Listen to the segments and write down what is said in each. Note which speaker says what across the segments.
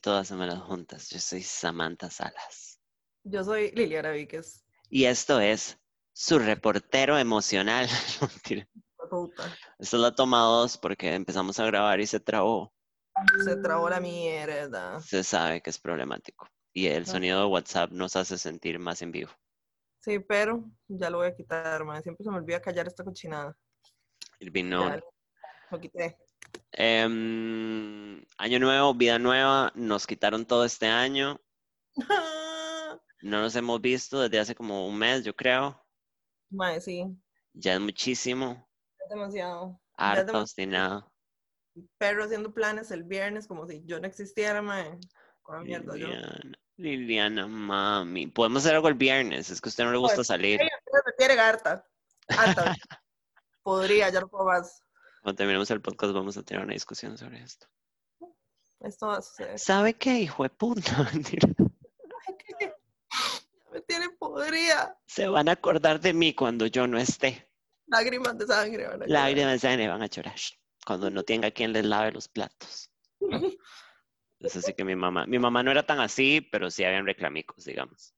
Speaker 1: todas en las juntas. Yo soy Samantha Salas.
Speaker 2: Yo soy Liliana Víquez.
Speaker 1: Y esto es su reportero emocional. Esto es la toma dos porque empezamos a grabar y se trabó.
Speaker 2: Se trabó la mierda.
Speaker 1: Se sabe que es problemático. Y el sonido de WhatsApp nos hace sentir más en vivo.
Speaker 2: Sí, pero ya lo voy a quitar, man. Siempre se me olvida callar esta cochinada.
Speaker 1: El vino.
Speaker 2: Lo quité.
Speaker 1: Em, año nuevo, vida nueva. Nos quitaron todo este año. No nos hemos visto desde hace como un mes, yo creo.
Speaker 2: Mae, sí,
Speaker 1: Ya es muchísimo.
Speaker 2: es demasiado. Ya es
Speaker 1: Harto,
Speaker 2: demasiado.
Speaker 1: obstinado.
Speaker 2: Perro haciendo planes el viernes como si yo no existiera, mae. Con mierda, yo.
Speaker 1: Liliana, Liliana, mami. Podemos hacer algo el viernes. Es que a usted no le gusta
Speaker 2: Pues,
Speaker 1: salir.
Speaker 2: Ella me quiere harta. Harta. Podría, ya no puedo más.
Speaker 1: Cuando terminemos el podcast vamos a tener una discusión sobre esto.
Speaker 2: Esto va a suceder.
Speaker 1: ¿Sabe qué, hijo de puta?
Speaker 2: Que- Me tiene podrida.
Speaker 1: Se van a acordar de mí cuando yo no esté.
Speaker 2: Lágrimas de sangre. van a llorar.
Speaker 1: Lágrimas de sangre van a llorar. Cuando no tenga quien les lave los platos. Es así que mi mamá, mi mamá no era tan así, pero sí habían reclamicos, digamos.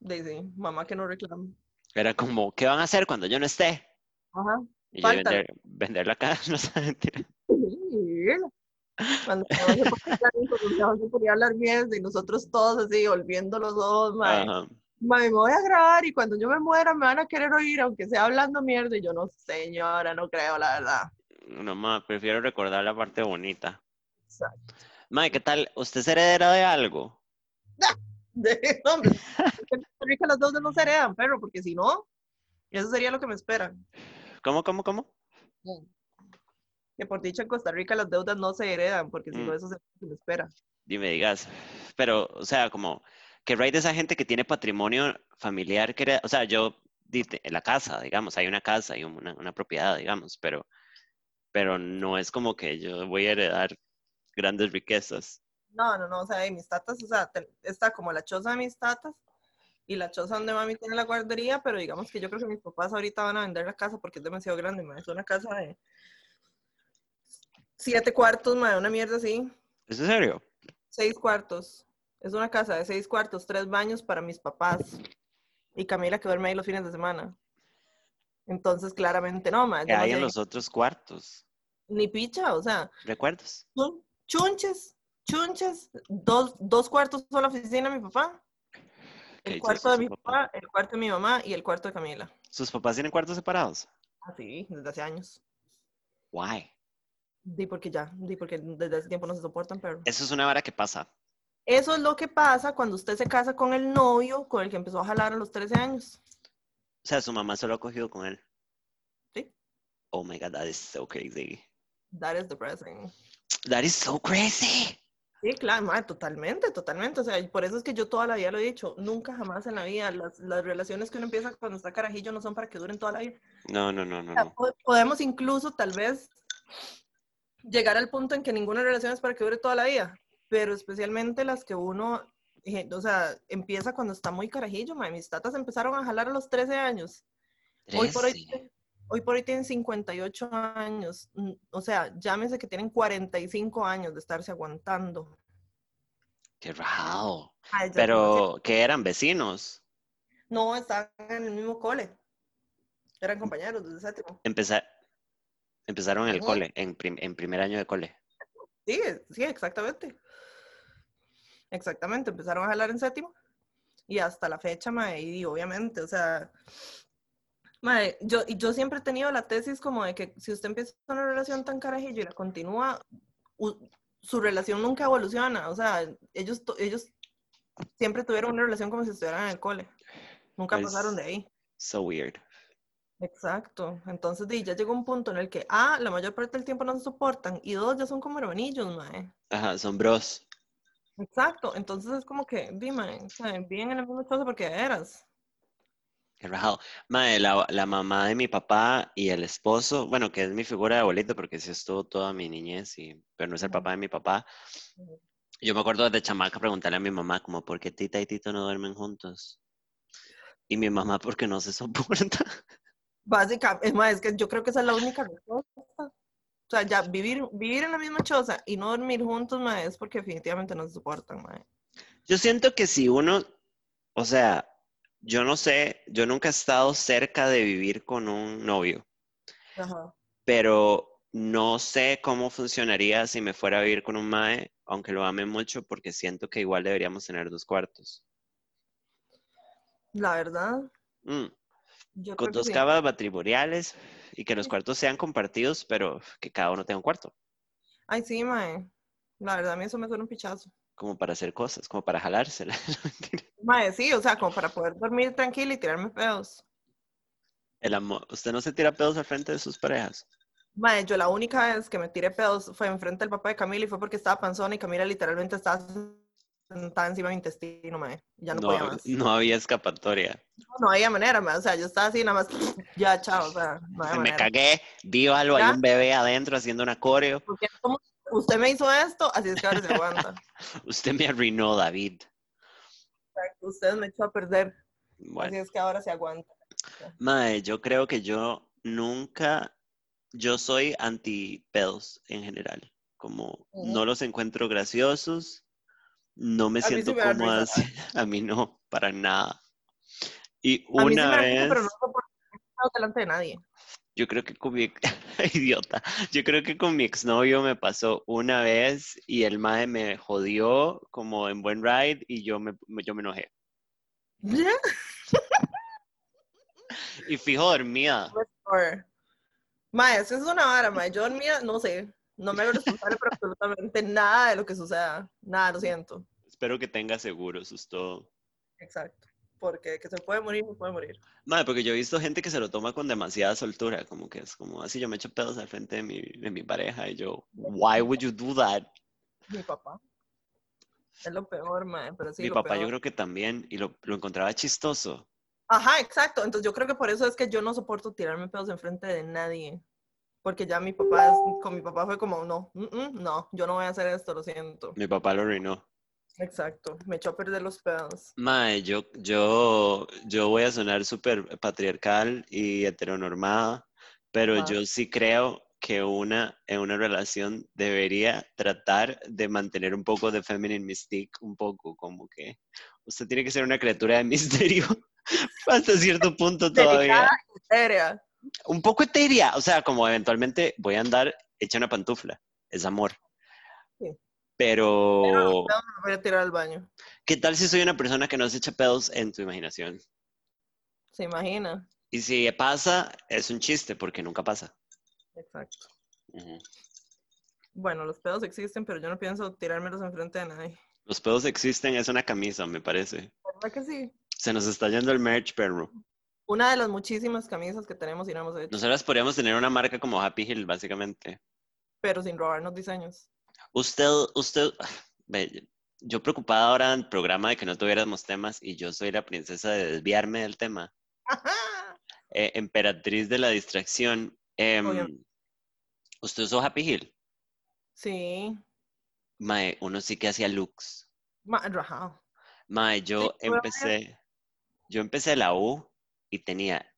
Speaker 2: Daisy, mamá que no reclama.
Speaker 1: Era como, ¿qué van a hacer cuando yo no esté?
Speaker 2: Ajá.
Speaker 1: Y
Speaker 2: Falta.
Speaker 1: vender, vender la casa, no sé, mentira.
Speaker 2: Cuando se ponía a hablar, mierda y nosotros todos así, volviendo los ojos.
Speaker 1: Ajá.
Speaker 2: Mae, me voy a grabar y cuando yo me muera me van a querer oír, aunque sea hablando mierda. Y yo no, señora, no creo, la verdad.
Speaker 1: No, ma, prefiero recordar la parte bonita.
Speaker 2: Exacto.
Speaker 1: Mae, ¿qué tal? ¿Usted es heredera de algo?
Speaker 2: De, hombre, Rica las deudas no se heredan, perro, porque si no, eso sería lo que me espera.
Speaker 1: ¿Cómo, cómo, cómo?
Speaker 2: Que por dicho en Costa Rica las deudas no se heredan, porque si no,
Speaker 1: Mm.
Speaker 2: eso que me espera.
Speaker 1: Dime, digas. Pero, o sea, como, ¿qué raíz de esa gente que tiene patrimonio familiar? Que hereda- o sea, yo, en la casa, digamos, hay una casa, hay una, una propiedad, digamos, pero, pero no es como que yo voy a heredar grandes riquezas.
Speaker 2: No, no, no, o sea, mis tatas, o sea, te- está como la choza de mis tatas y la choza donde mami tiene la guardería, pero digamos que yo creo que mis papás ahorita van a vender la casa porque es demasiado grande, ma, es una casa de siete cuartos, ma, una mierda así,
Speaker 1: ¿Es en serio?
Speaker 2: seis cuartos, es una casa de seis cuartos, tres baños para mis papás y Camila que duerme ahí los fines de semana. Entonces, claramente no, ma,
Speaker 1: ¿Qué hay en los otros cuartos?
Speaker 2: ni picha, o sea,
Speaker 1: ¿Recuerdos?
Speaker 2: Chun- chunches, chunches, dos, dos cuartos son la oficina de mi papá, El cuarto de mi
Speaker 1: papá.
Speaker 2: papá, el cuarto de mi mamá y el cuarto de Camila.
Speaker 1: ¿Sus papás tienen cuartos separados?
Speaker 2: Así, desde hace años.
Speaker 1: Why?
Speaker 2: Di porque ya, di porque desde hace tiempo no se soportan, pero...
Speaker 1: Eso es una vara que pasa.
Speaker 2: Eso es lo que pasa cuando usted se casa con el novio con el que empezó a jalar a los 13 años.
Speaker 1: O sea, su mamá solo ha cogido con él.
Speaker 2: Sí.
Speaker 1: Oh my God, that is so crazy.
Speaker 2: That is depressing.
Speaker 1: That is so crazy.
Speaker 2: Sí, claro, ma, totalmente, totalmente. O sea, por eso es que yo toda la vida lo he dicho, nunca jamás en la vida, las, las relaciones que uno empieza cuando está carajillo no son para que duren toda la vida.
Speaker 1: No, no, no, no,
Speaker 2: O sea,
Speaker 1: no.
Speaker 2: po- podemos incluso tal vez llegar al punto en que ninguna relación es para que dure toda la vida, pero especialmente las que uno, eh, o sea, empieza cuando está muy carajillo, ma, mis tatas empezaron a jalar a los 13 años. Hoy por hoy. Hoy por hoy tienen 58 años, mm, o sea, llámese que tienen 45 años de estarse aguantando.
Speaker 1: Qué.
Speaker 2: Ay, ya,
Speaker 1: Pero, ¿qué eran? ¿Vecinos?
Speaker 2: No, estaban en el mismo cole. Eran compañeros desde séptimo.
Speaker 1: Empeza- Empezaron en el cole, en, prim- en primer año de cole.
Speaker 2: Sí, sí, exactamente. Exactamente, empezaron a jalar en séptimo y hasta la fecha, y obviamente, o sea, mae, yo, yo siempre he tenido la tesis como de que si usted empieza una relación tan carajillo y la continúa, su relación nunca evoluciona, o sea, ellos, ellos siempre tuvieron una relación como si estuvieran en el cole, nunca
Speaker 1: Pues-
Speaker 2: pasaron de ahí.
Speaker 1: So weird.
Speaker 2: Exacto. Entonces, di, ya llegó un punto en el que, ah, la mayor parte del tiempo no se soportan, y dos, ya son como hermanillos, mae.
Speaker 1: Ajá, son bros.
Speaker 2: Exacto. Entonces es como que, dime, o sea, bien en el mismo chozo porque eras.
Speaker 1: Qué rajado. Mae, la, la mamá de mi papá y el esposo, bueno, que es mi figura de abuelito porque sí estuvo toda mi niñez, y, pero no es el papá de mi papá. Yo me acuerdo de chamaca preguntarle a mi mamá como, ¿por qué Tita y Tito no duermen juntos? Y mi mamá, porque no se soporta.
Speaker 2: Básicamente, es más, es que yo creo que esa es la única respuesta. O sea, ya vivir, vivir en la misma choza y no dormir juntos, mae, es porque definitivamente no se soportan, mae.
Speaker 1: Yo siento que si uno, o sea, yo no sé, yo nunca he estado cerca de vivir con un novio,
Speaker 2: Ajá.
Speaker 1: pero no sé cómo funcionaría si me fuera a vivir con un mae, aunque lo ame mucho, porque siento que igual deberíamos tener dos cuartos.
Speaker 2: La verdad,
Speaker 1: Mm,
Speaker 2: yo
Speaker 1: con dos camas matrimoniales y que los cuartos sean compartidos, pero que cada uno tenga un cuarto,
Speaker 2: Ay, sí, mae. La verdad, a mí eso me suena un pichazo.
Speaker 1: Como para hacer cosas, como para jalársela. No.
Speaker 2: Mae, sí, o sea, como para poder dormir tranquilo y tirarme pedos.
Speaker 1: El amor, ¿usted no se tira pedos al frente de sus parejas?
Speaker 2: Mae, yo la única vez que me tiré pedos fue enfrente del papá de Camila y fue porque estaba panzona y Camila literalmente estaba sentada encima de mi intestino, mae. Ya no, podía
Speaker 1: No,
Speaker 2: más.
Speaker 1: no había escapatoria.
Speaker 2: No había manera, mae. O sea, yo estaba así nada más, ya, chao, o sea, no había
Speaker 1: Se me
Speaker 2: manera.
Speaker 1: cagué, vi algo, hay un bebé adentro haciendo un coreo.
Speaker 2: Porque como usted me hizo esto, así es que ahora se aguanta.
Speaker 1: Usted me arruinó, David.
Speaker 2: Usted me echó a perder,
Speaker 1: Bueno,
Speaker 2: así es que ahora se aguanta.
Speaker 1: mae, yo creo que yo nunca, yo soy anti pedos en general. Como no los encuentro graciosos, no me
Speaker 2: A sí
Speaker 1: siento
Speaker 2: da
Speaker 1: cómoda. A mí no, para nada. Y
Speaker 2: A mí sí
Speaker 1: una
Speaker 2: me
Speaker 1: vez,
Speaker 2: risa, pero no delante de nadie.
Speaker 1: Yo creo que con mi, idiota, yo creo que con mi exnovio me pasó una vez y el mae me jodió como en buen ride y yo me, yo me enojé. Y fijo dormida.
Speaker 2: Or- Mae, eso es una vara, mae. Yo dormía, no sé, no me hago responsable por absolutamente nada de lo que suceda. Nada, lo siento.
Speaker 1: Espero que tenga seguro, eso es todo.
Speaker 2: Exacto. Porque que se puede morir, se puede morir.
Speaker 1: Madre, porque yo he visto gente que se lo toma con demasiada soltura, como que es como así, yo me echo pedos al frente de mi, de mi pareja y yo, why would you do that?
Speaker 2: Mi papá. Es lo peor, mae, pero sí,
Speaker 1: mi
Speaker 2: lo
Speaker 1: papá
Speaker 2: peor.
Speaker 1: yo creo que también, y lo, lo encontraba chistoso.
Speaker 2: Ajá, exacto. Entonces yo creo que por eso es que yo no soporto tirarme pedos enfrente de nadie. Porque ya mi papá, es- con mi papá fue como, no, mm, mm, no, yo no voy a hacer esto, lo siento.
Speaker 1: Mi papá lo arruinó.
Speaker 2: Exacto, me echó a perder los pedos.
Speaker 1: Mae, yo, yo, yo voy a sonar súper patriarcal y heteronormada, pero yo sí creo que una en una relación debería tratar de mantener un poco de feminine mystique, un poco como que usted tiene que ser una criatura de misterio hasta cierto punto todavía.
Speaker 2: Seria.
Speaker 1: Un poco etérea, o sea, como eventualmente voy a andar hecha una pantufla, es amor. Pero,
Speaker 2: Pero me voy a tirar al baño.
Speaker 1: ¿qué tal si soy una persona que no se echa pedos en tu imaginación?
Speaker 2: ¿Se imagina?
Speaker 1: Y si pasa, es un chiste porque nunca pasa.
Speaker 2: Exacto. Bueno, los pedos existen, pero yo no pienso tirármelos enfrente de nadie.
Speaker 1: Los pedos existen, es una camisa, me parece.
Speaker 2: ¿Verdad que sí?
Speaker 1: Se nos está yendo el merch, perro.
Speaker 2: Una de las muchísimas camisas que tenemos y no hemos hecho,
Speaker 1: Nosotras podríamos tener una marca como Happy Hill, básicamente.
Speaker 2: pero sin robarnos diseños.
Speaker 1: Usted, usted, yo preocupada ahora en el programa de que no tuviéramos temas y yo soy la princesa de desviarme del tema. Eh, emperatriz de la distracción.
Speaker 2: Obviamente.
Speaker 1: ¿Usted usó Happy Hill?
Speaker 2: Sí.
Speaker 1: Mae, uno sí que hacía looks. Mae, yo empecé, yo empecé la U y tenía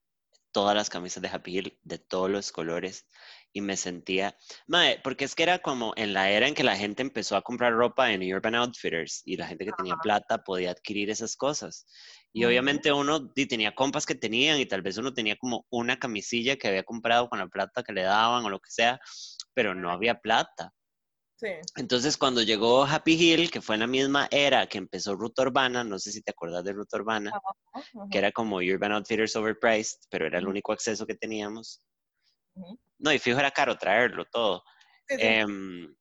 Speaker 1: todas las camisas de Happy Hill de todos los colores y me sentía, mae, porque es que era como en la era en que la gente empezó a comprar ropa en Urban Outfitters y la gente que tenía plata podía adquirir esas cosas. Y
Speaker 2: Ujú.
Speaker 1: obviamente uno di, tenía compas que tenían y tal vez uno tenía como una camisilla que había comprado con la plata que le daban o lo que sea, pero no había plata.
Speaker 2: Sí.
Speaker 1: Entonces, cuando llegó Happy Hill, que fue en la misma era que empezó Ruta Urbana, no sé si te acuerdas de Ruta Urbana,
Speaker 2: Ajá.
Speaker 1: que era como Urban Outfitters Overpriced, pero era el
Speaker 2: Ujú.
Speaker 1: único acceso que teníamos. No, y fijo era caro traerlo todo.
Speaker 2: Sí, sí.
Speaker 1: Em,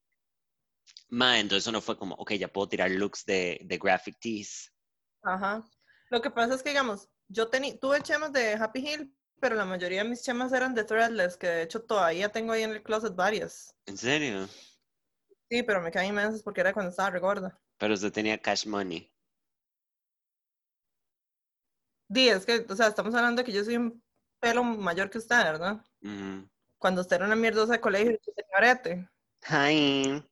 Speaker 1: ma, entonces uno fue como, ok, ya puedo tirar looks de, de graphic tees.
Speaker 2: Ajá. Lo que pasa es que, digamos, yo teni- tuve chemas de Happy Hill, pero la mayoría de mis chemas eran de Threadless, que de hecho todavía tengo ahí en el closet varias.
Speaker 1: ¿En serio?
Speaker 2: Sí, pero me caen inmensas porque era cuando estaba regorda.
Speaker 1: Pero usted tenía cash money.
Speaker 2: Di, es que, o sea, estamos hablando de que yo soy un pelo mayor que usted, ¿verdad? Cuando usted era una mierdosa de colegio, yo tenía arete.
Speaker 1: Hi.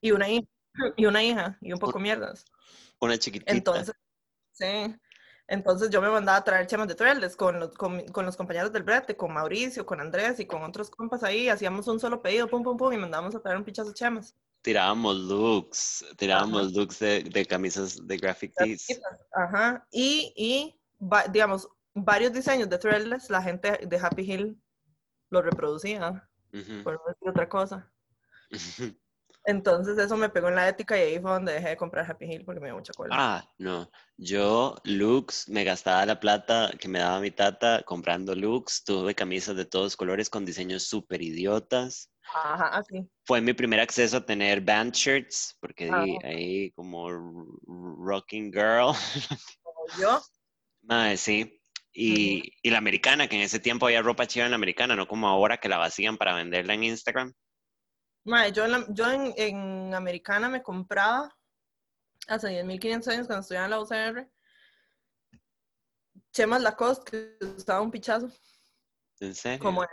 Speaker 2: Y una hija, y una hija, y un poco mierdas.
Speaker 1: Una chiquitita.
Speaker 2: Entonces, sí. Entonces yo me mandaba a traer chemas de threadless con los, con, con los compañeros del brete, con Mauricio, con Andrés y con otros compas ahí. Hacíamos un solo pedido, pum, pum, pum, y mandábamos a traer un pichazo de chemas.
Speaker 1: Tirábamos looks, tirábamos looks de, de camisas de graphic tees.
Speaker 2: Ajá. Y, y va- digamos, varios diseños de threadless, la gente de Happy Hill lo reproducía, por no decir otra cosa. Entonces eso me pegó en la ética y ahí fue donde dejé de comprar Happy Hill porque me dio mucha cola.
Speaker 1: Ah, no. Yo, looks, me gastaba la plata que me daba mi tata comprando looks. Tuve camisas de todos colores con diseños súper idiotas.
Speaker 2: Ajá, así.
Speaker 1: Fue mi primer acceso a tener band shirts, porque
Speaker 2: Ah.
Speaker 1: di ahí como rocking girl.
Speaker 2: Como yo.
Speaker 1: Mae, sí. Y, y la americana, que en ese tiempo había ropa chiva en la americana, no como ahora que la vacían para venderla en Instagram.
Speaker 2: Mae, yo en, la- yo en, en Americana me compraba hace 10.500 años cuando estudiaba en la UCR chemas Lacoste que estaba un pichazo,
Speaker 1: ¿En serio?
Speaker 2: como en,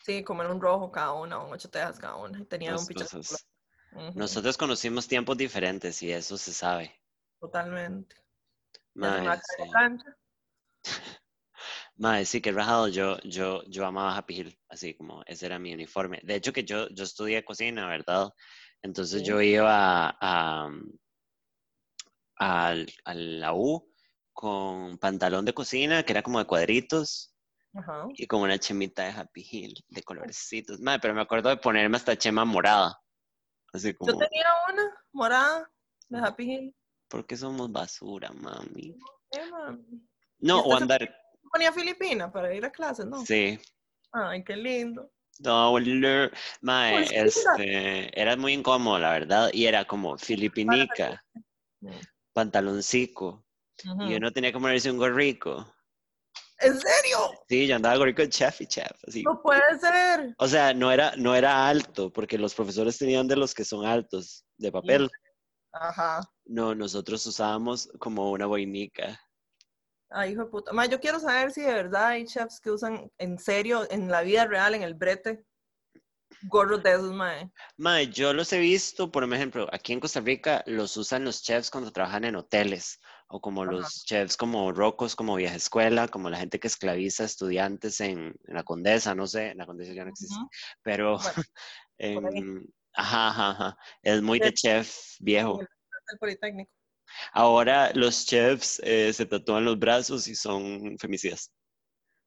Speaker 2: sí, como en un rojo cada una, en ocho tejas cada una, tenía un pichazo. Ujú,
Speaker 1: Nosotros conocimos tiempos diferentes y eso se sabe.
Speaker 2: Totalmente. a la
Speaker 1: sí. que rajado. Yo, yo, yo amaba Happy Hill, así como ese era mi uniforme. De hecho, que yo, yo estudié cocina, ¿verdad? Entonces
Speaker 2: Sí.
Speaker 1: yo iba a, al- a la U con pantalón de cocina, que era como de cuadritos,
Speaker 2: Ajá.
Speaker 1: y con una chemita de Happy Hill, de colorcitos. Mae, pero me acuerdo de ponerme hasta chema morada. Así
Speaker 2: Yo
Speaker 1: como,
Speaker 2: tenía una morada de Happy Hill.
Speaker 1: ¿por qué somos basura, mami?
Speaker 2: Eh, mami.
Speaker 1: No, o andar,
Speaker 2: Ponía Filipina para ir a clases, ¿no?
Speaker 1: sí.
Speaker 2: Ay, qué lindo.
Speaker 1: Dollar. Mae,
Speaker 2: Pues
Speaker 1: este, era muy incómodo, la verdad, y era como filipinica,
Speaker 2: Mm.
Speaker 1: pantaloncico, y
Speaker 2: Ujú.
Speaker 1: uno tenía que ponerse un gorrico.
Speaker 2: ¿En serio?
Speaker 1: Sí, yo andaba gorrico de chef y chef, así.
Speaker 2: No puede ser.
Speaker 1: O sea, no era, no era alto, porque los profesores tenían de los que son altos, de papel.
Speaker 2: Ajá.
Speaker 1: No, nosotros usábamos como una boinica.
Speaker 2: Ay, hijo de puta. Ma, yo quiero saber si de verdad hay chefs que usan en serio, en la vida real, en el brete, gorros de esos, mae.
Speaker 1: Mae, yo los he visto, por ejemplo, aquí en Costa Rica los usan los chefs cuando trabajan en hoteles, o como
Speaker 2: Ajá.
Speaker 1: los chefs como rocos, como vieja escuela, como la gente que esclaviza estudiantes en, en la Condesa, no sé, en la Condesa ya no existe, pero
Speaker 2: Bueno,
Speaker 1: en, ajá, ajá, ajá, es muy de
Speaker 2: De-
Speaker 1: chef viejo.
Speaker 2: El Politécnico.
Speaker 1: Ahora los chefs eh, se tatúan los brazos y son femicidas.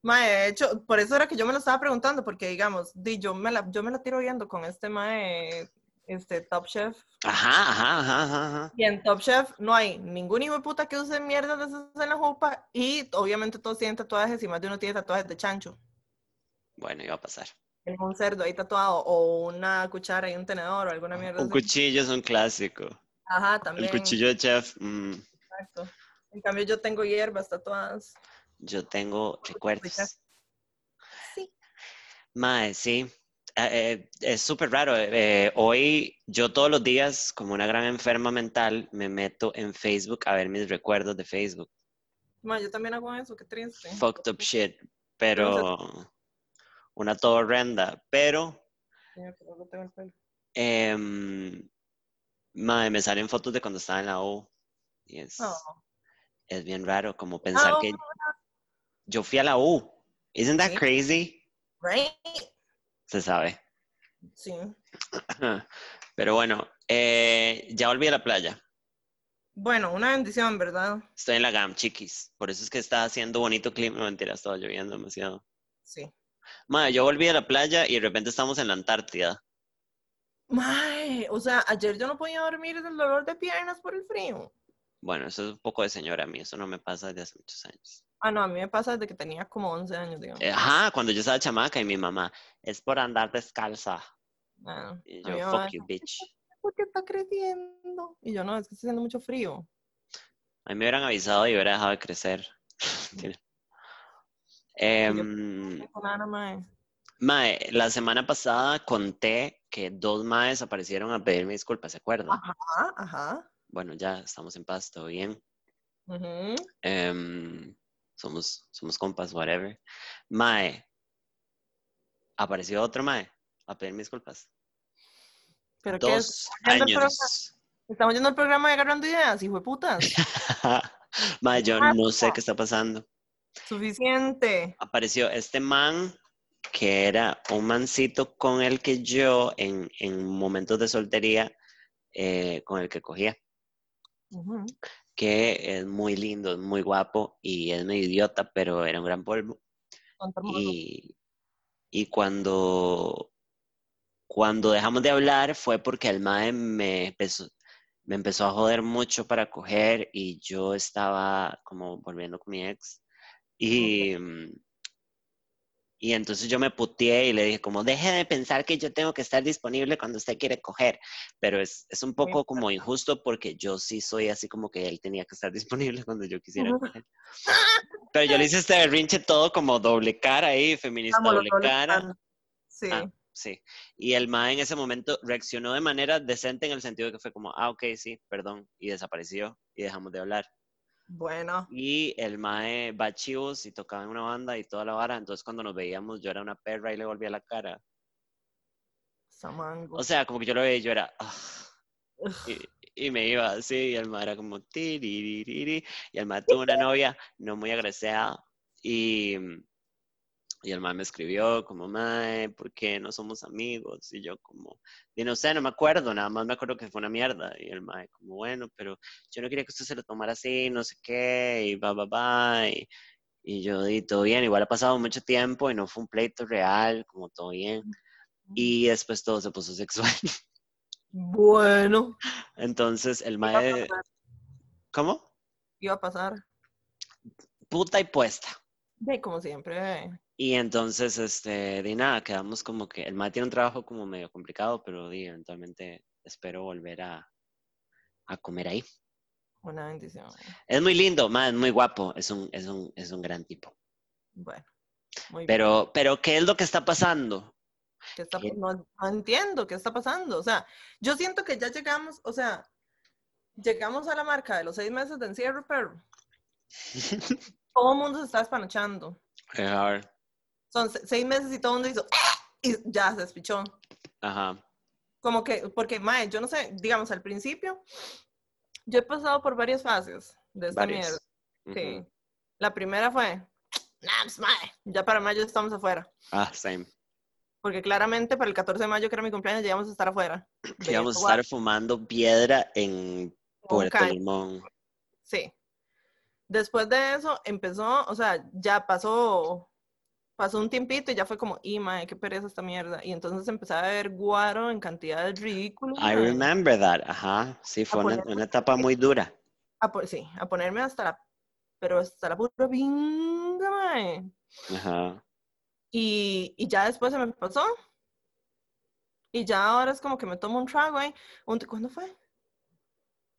Speaker 2: Mae, de hecho, por eso era que yo me lo estaba preguntando, porque digamos, di, yo, me la, yo me la tiro viendo con este mae, este Top Chef.
Speaker 1: Ajá, ajá, ajá, ajá.
Speaker 2: Y en Top Chef no hay ningún hijo de puta que use mierda de esas en la jupa. Y obviamente todos tienen tatuajes y más de uno tiene tatuajes de chancho.
Speaker 1: Bueno, iba a pasar.
Speaker 2: Un cerdo ahí tatuado, o una cuchara y un tenedor, o alguna mierda
Speaker 1: Un
Speaker 2: así.
Speaker 1: cuchillo es un clásico.
Speaker 2: Ajá, también.
Speaker 1: El cuchillo de chef, mm,
Speaker 2: Exacto. En cambio, yo tengo hierbas tatuadas.
Speaker 1: yo tengo recuerdos.
Speaker 2: Sí.
Speaker 1: Mae, sí. Eh, eh, es súper raro. eh, hoy yo todos los días, como una gran enferma mental, me meto en Facebook a ver mis recuerdos de Facebook.
Speaker 2: Ma, yo también hago eso, qué triste.
Speaker 1: Fucked up shit. Pero una todo horrenda. Pero
Speaker 2: Sí, pero no tengo el pelo.
Speaker 1: em, mae, me salen fotos de cuando estaba en la U. Y es,
Speaker 2: No.
Speaker 1: es bien raro como pensar
Speaker 2: Ah,
Speaker 1: que yo fui a la U. Isn't that crazy?
Speaker 2: Right?
Speaker 1: Se sabe.
Speaker 2: Sí.
Speaker 1: Pero bueno, eh, ya volví a la playa.
Speaker 2: Bueno, una bendición, ¿verdad?
Speaker 1: Estoy en la GAM, chiquis. Por eso es que está haciendo bonito clima. No, mentira, estaba lloviendo demasiado.
Speaker 2: Sí.
Speaker 1: Madre, yo volví a la playa y de repente estamos en la Antártida.
Speaker 2: Mae, o sea, ayer yo no podía dormir del dolor de piernas por el frío.
Speaker 1: Bueno, eso es un poco de señora a mí. Eso no me pasa desde hace muchos años.
Speaker 2: Ah, no, a mí me pasa desde que tenía como 11 años, digamos.
Speaker 1: Eh, Ajá, cuando yo estaba chamaca y mi mamá, es por andar descalza.
Speaker 2: Ah,
Speaker 1: Y yo,
Speaker 2: mamá,
Speaker 1: fuck you, bitch.
Speaker 2: ¿Por qué está creciendo? Y yo, no, es que está haciendo mucho frío.
Speaker 1: A mí me hubieran avisado y hubiera dejado de crecer. Em,
Speaker 2: No tengo nada, mae.
Speaker 1: la semana pasada conté que dos maes aparecieron a pedirme disculpas, ¿se acuerdan?
Speaker 2: Ajá, ajá.
Speaker 1: Bueno, ya estamos en paz, todo bien. Em, somos, somos compas, whatever. Mae, apareció otro Mae a pedirme disculpas.
Speaker 2: ¿Pero qué es?
Speaker 1: Dos
Speaker 2: ¿Estamos yendo al
Speaker 1: años.
Speaker 2: Estamos yendo al programa de Agarrando Ideas, hijo de putas.
Speaker 1: Mae, yo no sé qué está pasando.
Speaker 2: Suficiente.
Speaker 1: Apareció este man que era un mancito con el que yo en, en momentos de soltería, eh, con el que cogía,
Speaker 2: Ujú.
Speaker 1: que es muy lindo, es muy guapo y es medio idiota, pero era un gran polvo. Y, y cuando, cuando dejamos de hablar fue porque el mae me empezó, me empezó a joder mucho para coger y yo estaba como volviendo con mi ex. Y, mm, y entonces yo me puteé y le dije como, deje de pensar que yo tengo que estar disponible cuando usted quiere coger. Pero es, es un poco como injusto porque yo sí soy así como que él tenía que estar disponible cuando yo quisiera coger. Pero yo le hice este berrinche todo como doble cara ahí, feminista
Speaker 2: Vamos,
Speaker 1: doble cara.
Speaker 2: Sí.
Speaker 1: Ah, sí. Y el mae en ese momento reaccionó de manera decente en el sentido de que fue como, ah, ok, sí, perdón, y desapareció y dejamos de hablar.
Speaker 2: Bueno.
Speaker 1: Y el mae va a chivos y tocaba en una banda y toda la vara, entonces cuando nos veíamos yo era una perra y le volvía la cara.
Speaker 2: Samango.
Speaker 1: O sea, como que yo lo veía y yo era, "Ah", y, y me iba así, y el mae era como, "Tiriririri", y el mae tuvo una novia no muy agraciada, y, y el mae me escribió como, mae, ¿por qué no somos amigos? Y yo como, y no sé, no me acuerdo, nada más me acuerdo que fue una mierda, y el mae como, bueno, pero yo no quería que usted se lo tomara así, no sé qué, y va, va, va, y, y yo di todo bien, igual ha pasado mucho tiempo y no fue un pleito real, como todo bien, y después todo se puso sexual.
Speaker 2: Bueno.
Speaker 1: Entonces el mae. ¿cómo?
Speaker 2: Iba a pasar.
Speaker 1: Puta y puesta.
Speaker 2: De como siempre.
Speaker 1: Y entonces, este, de nada, quedamos como que el mae tiene un trabajo como medio complicado, pero di, eventualmente espero volver a, a comer ahí.
Speaker 2: Una bendición.
Speaker 1: Es muy lindo, mae, es muy guapo, es un, es un, es un gran tipo.
Speaker 2: Bueno. Muy bien.
Speaker 1: Pero, pero, ¿qué es lo que está pasando?
Speaker 2: ¿Qué está-
Speaker 1: ¿qué?
Speaker 2: no, no entiendo qué está pasando. O sea, yo siento que ya llegamos, o sea, llegamos a la marca de los seis meses de encierro, pero todo el mundo se está espanochando.
Speaker 1: Ajá,
Speaker 2: Son se- seis meses y todo el mundo hizo "Ah", y ya se despichó.
Speaker 1: Ajá,
Speaker 2: Como que, porque, mae, yo no sé, digamos, al principio, yo he pasado por varias fases de esta
Speaker 1: varios.
Speaker 2: mierda. Sí.
Speaker 1: Ujú.
Speaker 2: La primera fue, nah, pues, mae, ya para mayo estamos afuera.
Speaker 1: Ah, same.
Speaker 2: Porque claramente para el 14 de mayo, que era mi cumpleaños, ya íbamos a estar afuera.
Speaker 1: Que íbamos a estar fumando piedra en Puerto
Speaker 2: caña.
Speaker 1: Limón.
Speaker 2: Sí. Después de eso empezó, o sea, ya pasó, pasó un tiempito y ya fue como, y mae, qué pereza esta mierda. Y entonces empecé a ver guaro en cantidades ridículas.
Speaker 1: I remember that. Ajá, sí, fue una,
Speaker 2: poner-
Speaker 1: una etapa muy dura.
Speaker 2: A sí, a ponerme hasta la, pero hasta la pura pinga, mae.
Speaker 1: Ajá.
Speaker 2: Y, y ya después se me pasó. Y ya ahora es como que me tomo un trago, ¿eh? ¿Cuándo fue?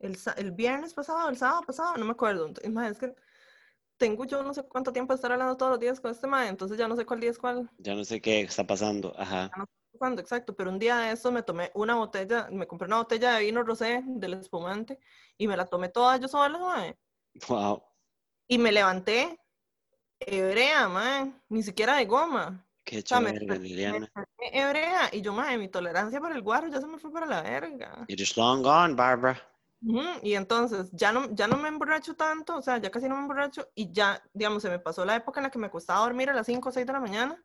Speaker 2: El, el viernes pasado, el sábado pasado, no me acuerdo. Ent- mae, es que tengo yo no sé cuánto tiempo de estar hablando todos los días con este mae, entonces ya no sé cuál día es cuál.
Speaker 1: Ya no sé qué está pasando. Ajá.
Speaker 2: cuándo, exacto, pero un día de eso me tomé una botella, me compré una botella de vino rosé del espumante y me la tomé toda yo sola, mae.
Speaker 1: Wow.
Speaker 2: Y me levanté hebrea, mae, ni siquiera de goma.
Speaker 1: Qué
Speaker 2: O sea,
Speaker 1: chévere, Liliana.
Speaker 2: hebrea y yo, mae, mi tolerancia para el guaro ya se me fue para la verga.
Speaker 1: It is long gone, Barbara.
Speaker 2: Y entonces ya no, ya no me emborracho tanto, o sea, ya casi no me emborracho y ya, digamos, se me pasó la época en la que me costaba dormir a las 5 o 6 de la mañana.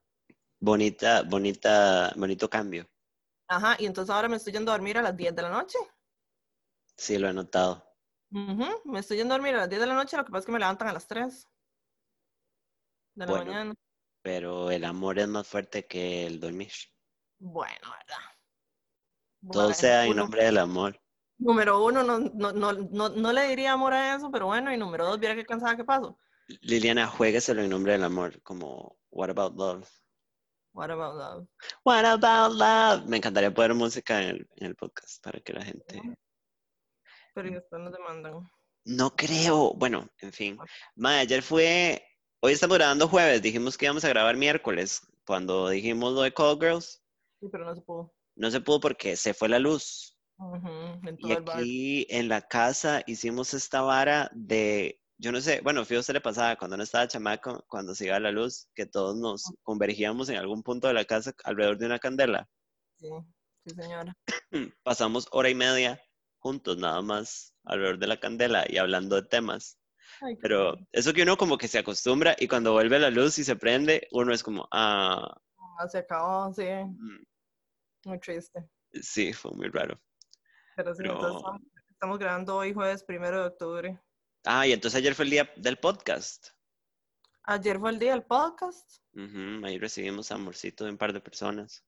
Speaker 1: Bonita, bonita, bonito cambio.
Speaker 2: Ajá, y entonces ahora me estoy yendo a dormir a las 10 de la noche.
Speaker 1: Sí, lo he notado.
Speaker 2: Me estoy yendo a dormir a las 10 de la noche, lo que pasa es que me levantan a las 3 de la
Speaker 1: Bueno.
Speaker 2: mañana.
Speaker 1: Pero el amor es más fuerte que el dormir.
Speaker 2: Bueno, ¿verdad?
Speaker 1: Todo
Speaker 2: Bueno,
Speaker 1: sea en nombre del amor.
Speaker 2: Número uno, no, no, no, no, no le diría amor a eso, pero bueno, y número dos, viera qué cansada que paso.
Speaker 1: Liliana, juégueselo en nombre del amor. Como, what about love?
Speaker 2: What about love?
Speaker 1: What about love? Me encantaría poner música en el, en el podcast para que la gente...
Speaker 2: Pero después nos demandan.
Speaker 1: No creo. Bueno, en fin. Ma, ayer fue. Hoy estamos grabando jueves. Dijimos que íbamos a grabar miércoles. Cuando dijimos lo de Call Girls,
Speaker 2: Sí, pero no se pudo.
Speaker 1: no se pudo porque se fue la luz.
Speaker 2: En
Speaker 1: Y
Speaker 2: bar.
Speaker 1: aquí en la casa hicimos esta vara de. Yo no sé, bueno, fío, se le pasaba cuando no estaba chamaco, cuando se iba la luz, que todos nos convergíamos en algún punto de la casa alrededor de una candela.
Speaker 2: Sí, sí, señora.
Speaker 1: Pasamos hora y media juntos, nada más, alrededor de la candela y hablando de temas.
Speaker 2: Ay,
Speaker 1: Pero eso que uno como que se acostumbra y cuando vuelve la luz y se prende, uno es como, ah,
Speaker 2: Ah, Se acabó, sí.
Speaker 1: mm,
Speaker 2: Muy triste.
Speaker 1: sí, fue muy raro.
Speaker 2: Pero sí,
Speaker 1: Pero-
Speaker 2: entonces estamos, estamos grabando hoy jueves primero de octubre.
Speaker 1: Ah, y entonces ayer fue el día del podcast.
Speaker 2: Ayer fue el día del podcast.
Speaker 1: Ahí recibimos amorcito de un par de personas.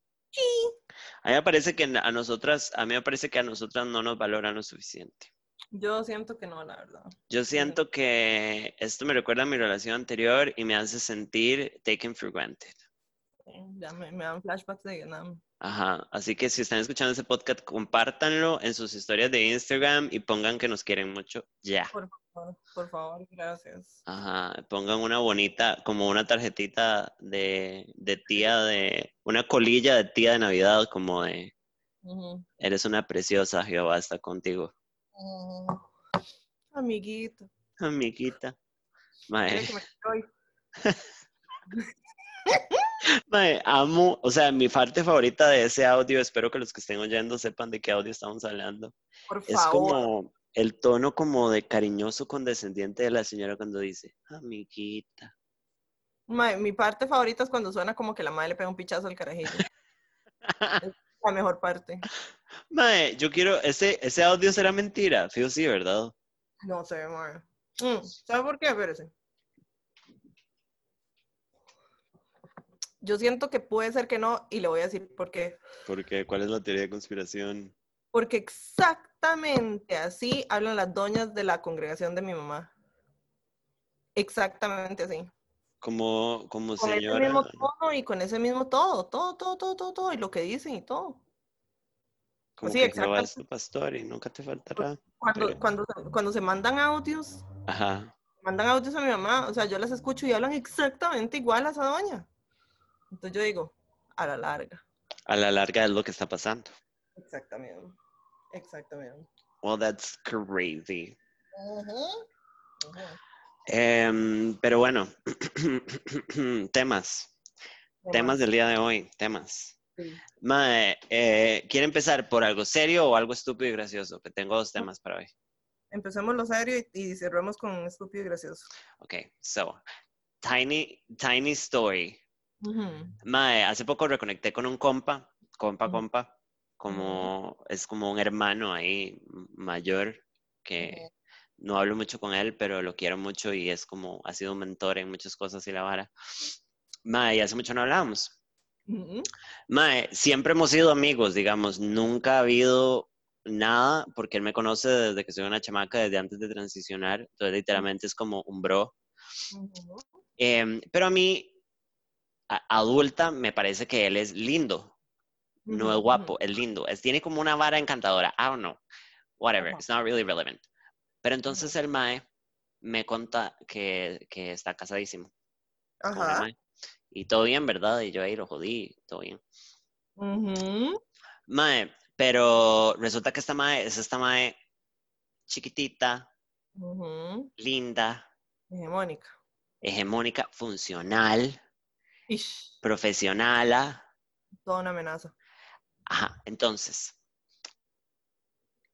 Speaker 1: A mí me parece que a nosotras, a mí me parece que a nosotras no nos valoran lo suficiente.
Speaker 2: Yo siento que no, la verdad.
Speaker 1: Yo siento que esto me recuerda a mi relación anterior y me hace sentir taken for granted.
Speaker 2: Sí, Ya me, me dan flashbacks de Vietnam.
Speaker 1: Ajá, así que si están escuchando ese podcast, compártanlo en sus historias de Instagram y pongan que nos quieren mucho ya.
Speaker 2: Por favor, por favor, gracias.
Speaker 1: Ajá, pongan una bonita, como una tarjetita de, de tía de, una colilla de tía de Navidad, como de, eres una preciosa, Jehová está contigo.
Speaker 2: Mm. Amiguito.
Speaker 1: Amiguita. Mae, mae, amo, o sea, mi parte favorita de ese audio, espero que los que estén oyendo sepan de qué audio estamos hablando.
Speaker 2: Por
Speaker 1: Es
Speaker 2: favor.
Speaker 1: como el tono como de cariñoso condescendiente de la señora cuando dice, amiguita.
Speaker 2: Mae, mi parte favorita es cuando suena como que la madre le pega un pichazo al carajillo. es la mejor parte.
Speaker 1: Mae, yo quiero, ese, ese audio será mentira, fijo sí, ¿verdad?
Speaker 2: No sé, mae. Mm, ¿Sabe por qué? Espérese. Yo siento que puede ser que no, y le voy a decir por qué.
Speaker 1: Porque, ¿cuál es la teoría de conspiración?
Speaker 2: Porque exactamente así hablan las doñas de la congregación de mi mamá. Exactamente así.
Speaker 1: Como, como
Speaker 2: Con ese
Speaker 1: señora.
Speaker 2: mismo tono y con ese mismo todo, todo, todo, todo, todo, todo, y lo que dicen y todo.
Speaker 1: Como
Speaker 2: sí,
Speaker 1: que Jehová es
Speaker 2: exactamente.
Speaker 1: pastor y nunca te faltará.
Speaker 2: Cuando, cuando, cuando se mandan audios,
Speaker 1: Ajá.
Speaker 2: mandan audios a mi mamá, o sea, yo las escucho y hablan exactamente igual a esa doña. Entonces yo digo, a la larga.
Speaker 1: A la larga es lo que está pasando.
Speaker 2: Exactamente. Exactamente.
Speaker 1: Well, that's crazy. Em, pero bueno, temas. Temas del día de hoy, temas.
Speaker 2: Sí.
Speaker 1: Eh, ¿quiere empezar por algo serio o algo estúpido y gracioso? Que tengo dos temas para hoy.
Speaker 2: Empecemos lo serio y, y cerremos con estúpido y gracioso.
Speaker 1: Ok, so, tiny, tiny story. Mae, hace poco reconecté con un compa, compa, compa, como, es como un hermano ahí mayor que no hablo mucho con él, pero lo quiero mucho y es como, ha sido un mentor en muchas cosas y la vara. Mae, hace mucho no hablábamos. Mae, siempre hemos sido amigos, digamos, nunca ha habido nada, porque él me conoce desde que soy una chamaca, desde antes de transicionar, entonces literalmente es como un bro. Em, pero a mí, adulta, me parece que él es lindo, no es guapo, es lindo, es, tiene como una vara encantadora, I don't know, whatever, it's not really relevant. Pero entonces el Mae me conta que, que está casadísimo
Speaker 2: Ajá.
Speaker 1: mae. Y todo bien, ¿verdad? Y yo ahí lo jodí, todo bien. Mae, pero resulta que esta mae es esta mae chiquitita, linda,
Speaker 2: Hegemónica.
Speaker 1: hegemónica, funcional,
Speaker 2: Ish,
Speaker 1: profesional.
Speaker 2: toda una amenaza.
Speaker 1: Ajá, entonces,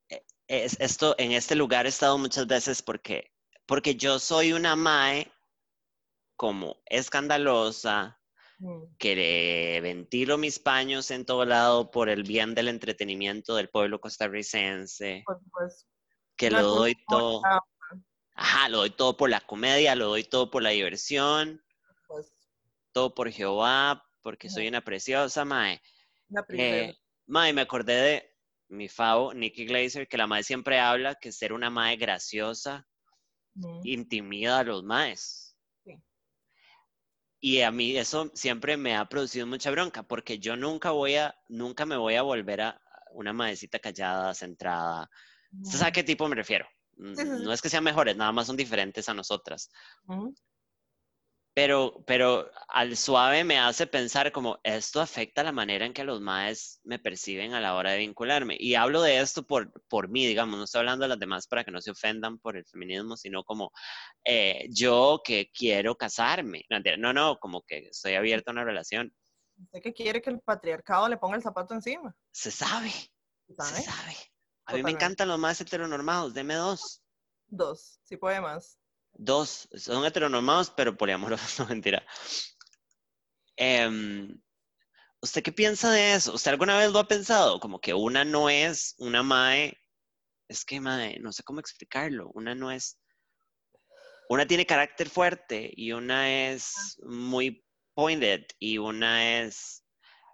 Speaker 1: e- es, esto, en este lugar he estado muchas veces porque, porque yo soy una mae como escandalosa,
Speaker 2: Mm,
Speaker 1: que le ventilo mis paños en todo lado por el bien del entretenimiento del pueblo costarricense,
Speaker 2: Por supuesto.
Speaker 1: que lo doy todo,
Speaker 2: ah,
Speaker 1: ajá, lo doy todo por la comedia, lo doy todo por la diversión,
Speaker 2: pues,
Speaker 1: todo por Jehová, porque soy una preciosa mae.
Speaker 2: una
Speaker 1: Eh,
Speaker 2: princesa.
Speaker 1: mae, me acordé de mi favo, Nikki Glazer, que la mae siempre habla que ser una mae graciosa
Speaker 2: Ujú.
Speaker 1: intimida a los maes.
Speaker 2: Sí.
Speaker 1: Y a mí eso siempre me ha producido mucha bronca, porque yo nunca voy a, nunca me voy a volver a una maecita callada, centrada. ¿Usted sabe a qué tipo me refiero? Mm. No es que sean mejores, nada más son diferentes a nosotras. Pero, pero al suave me hace pensar como esto afecta la manera en que los maes me perciben a la hora de vincularme. Y hablo de esto por, por mí, digamos, no estoy hablando de las demás para que no se ofendan por el feminismo, sino como eh, yo que quiero casarme. No, No, no, como que estoy abierto a una relación.
Speaker 2: ¿Usted qué quiere que el patriarcado le ponga el zapato encima?
Speaker 1: Se sabe, se
Speaker 2: ¿Sabe?
Speaker 1: sabe. A mí me encantan los más heteronormados, deme dos.
Speaker 2: Dos, si puede más.
Speaker 1: Dos, son heteronormados, pero poliamorosos, no mentira. Em, ¿Usted qué piensa de eso? ¿Usted alguna vez lo ha pensado? Como que una no es una mae, es que mae, no sé cómo explicarlo, una no es, una tiene carácter fuerte y una es muy pointed y una es,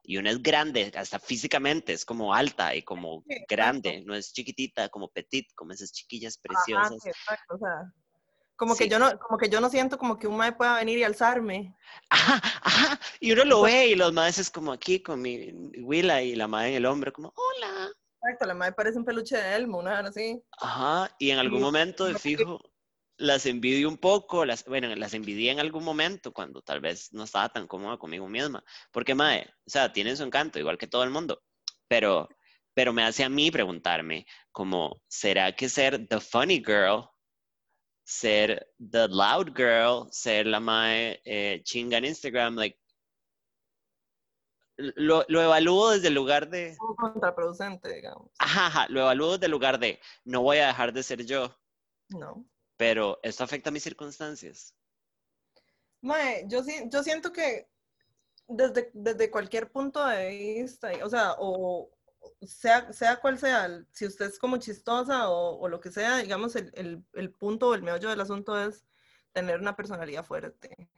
Speaker 1: y una es grande, hasta físicamente, es como alta y como grande, no es chiquitita, como petit, como esas chiquillas preciosas.
Speaker 2: exacto, o sea, como que yo no, como que yo no siento como que un mae pueda venir y alzarme.
Speaker 1: Ajá, ajá. Y uno lo ve y los maes es como aquí con mi Willa y la madre en el hombro, como, hola.
Speaker 2: Exacto, la madre parece un peluche de Elmo, una hora así.
Speaker 1: Ajá, y en algún momento de fijo las envidio un poco, las, bueno, las envidié en algún momento cuando tal vez no estaba tan cómoda conmigo misma. Porque, mae, o sea, tiene su encanto, igual que todo el mundo. Pero, pero me hace a mí preguntarme, como, ¿será que ser the funny girl ser the loud girl, ser la mae eh, chinga en Instagram, like, lo, lo, evalúo desde el lugar de...
Speaker 2: Contraproducente, digamos.
Speaker 1: Ajá, ajá, lo evalúo desde el lugar de, no voy a dejar de ser yo.
Speaker 2: No.
Speaker 1: Pero esto afecta a mis circunstancias.
Speaker 2: Mae, yo, yo siento que desde, desde cualquier punto de vista, o sea, o, sea, sea cual sea, si usted es como chistosa o, lo que sea, digamos, el, el, punto o el meollo del asunto es tener una personalidad fuerte.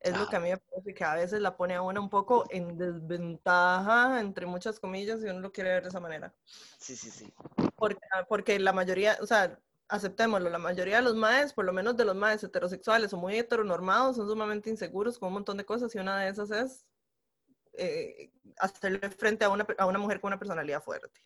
Speaker 2: Es lo que a mí me parece que a veces la pone a una un poco en desventaja, entre muchas comillas, si uno lo quiere ver de esa manera.
Speaker 1: Sí, sí, sí.
Speaker 2: Porque, porque la mayoría, o sea, aceptémoslo, la mayoría de los maes, por lo menos de los maes heterosexuales o muy heteronormados, son sumamente inseguros con un montón de cosas y una de esas es eh, hacerle frente a una, a una mujer con una personalidad fuerte.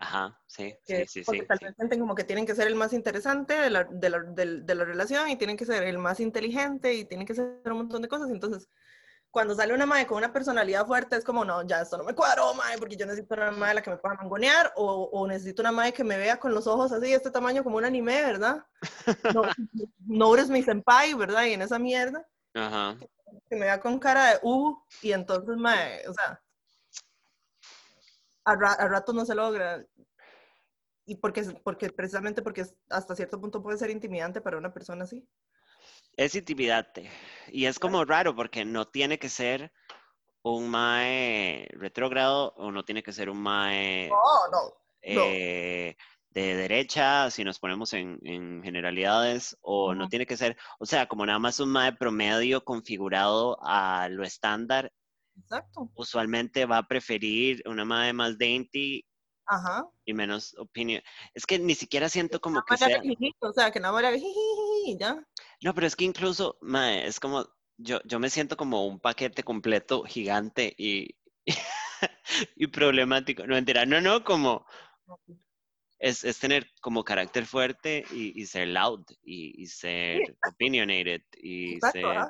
Speaker 1: Ajá, sí, sí, sí.
Speaker 2: Porque tal vez sienten como que tienen que ser el más interesante de la, de, la, de, la, relación y tienen que ser el más inteligente y tienen que ser un montón de cosas. Entonces, cuando sale una madre con una personalidad fuerte, es como, no, ya esto no me cuadró, madre, porque yo necesito una madre la que me pueda mangonear o, o necesito una madre que me vea con los ojos así, de este tamaño como un anime, ¿verdad? No, no eres mi senpai, ¿verdad? Y en esa mierda.
Speaker 1: Ajá
Speaker 2: que me vea con cara de uh, y entonces, me, o sea, a, rato no se logra. Y porque, porque precisamente porque hasta cierto punto puede ser intimidante para una persona así.
Speaker 1: Es intimidante. Y es como raro porque no tiene que ser un mae retrógrado o no tiene que ser un mae...
Speaker 2: No, no.
Speaker 1: Eh, de derecha, si nos ponemos en, generalidades, o no tiene que ser, o sea, como nada más un MAE promedio configurado a lo estándar.
Speaker 2: Exacto.
Speaker 1: Usualmente va a preferir una MAE más dainty
Speaker 2: Ajá.
Speaker 1: y menos opinión. Es que ni siquiera siento como que, sea...
Speaker 2: o sea, que no ya.
Speaker 1: No, pero es que incluso, mae, es como, yo, yo me siento como un paquete completo gigante y, y problemático. No, mentira, no, no, como es, es, tener como carácter fuerte y, y ser loud y, y ser opinionated y ser...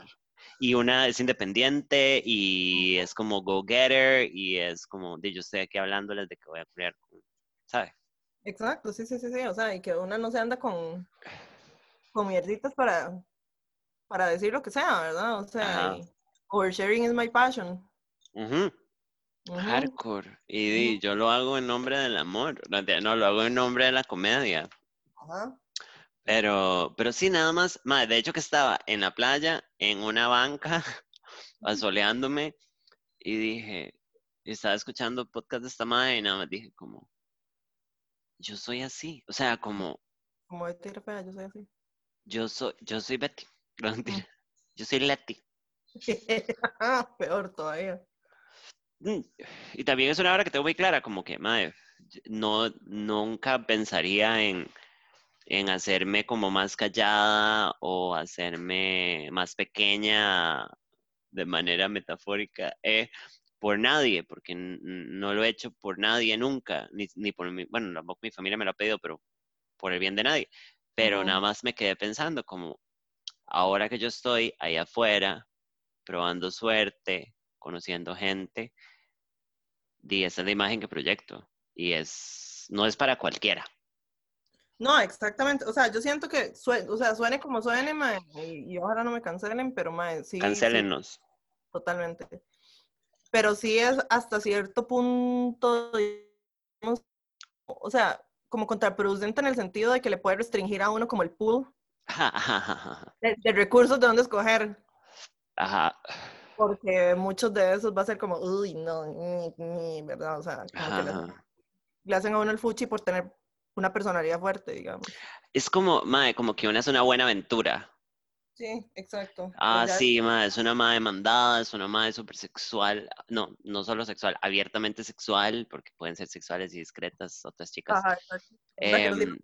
Speaker 1: Y una es independiente y es como go-getter y es como, yo estoy aquí hablándoles de que voy a crear, ¿sabes?
Speaker 2: Exacto, sí, sí, sí, sí, o sea, y que una no se anda con, con mierditas para, para decir lo que sea, ¿verdad? O sea, oversharing is my passion.
Speaker 1: Hardcore. Y, yo lo hago en nombre del amor. No, lo hago en nombre de la comedia. Pero, pero sí, nada más. de hecho que estaba en la playa, en una banca, asoleándome, y dije, estaba escuchando podcast de esta madre y nada más dije como, yo soy así. O sea, como...
Speaker 2: Como fea, yo soy así.
Speaker 1: Yo soy, yo soy Betty. Yo soy Letty.
Speaker 2: Peor todavía.
Speaker 1: Mm, y también es una hora que tengo muy clara, como que, madre, no, nunca pensaría en, en hacerme como más callada o hacerme más pequeña de manera metafórica eh, por nadie, porque no lo he hecho por nadie nunca, ni, ni por mi, bueno, tampoco mi familia me lo ha pedido, pero por el bien de nadie. Pero nada más me quedé pensando como, ahora que yo estoy ahí afuera, probando suerte, conociendo gente, y esa es la imagen que proyecto. Y es, no es para cualquiera.
Speaker 2: No, exactamente. O sea, yo siento que, o sea, suene como suene, y, ojalá no me cancelen, pero mae, sí.
Speaker 1: Cancélenos.
Speaker 2: totalmente. Pero sí es hasta cierto punto, digamos, o sea, como contraproducente en el sentido de que le puede restringir a uno como el pool de, de recursos de dónde escoger.
Speaker 1: Ajá,
Speaker 2: Porque muchos de esos va a ser como, uy, no, ni, ni", ¿verdad? O sea, como
Speaker 1: ajá,
Speaker 2: que le, le hacen a uno el fuchi por tener una personalidad fuerte, digamos.
Speaker 1: Es como, mae, como que una es una buena aventura.
Speaker 2: Sí, exacto.
Speaker 1: Ah,
Speaker 2: Ya-
Speaker 1: sí, mae, es una madre mandada, es una madre súper sexual. No, no solo sexual, abiertamente sexual, porque pueden ser sexuales y discretas otras chicas.
Speaker 2: Ajá, exacto. O sea, que los
Speaker 1: Em,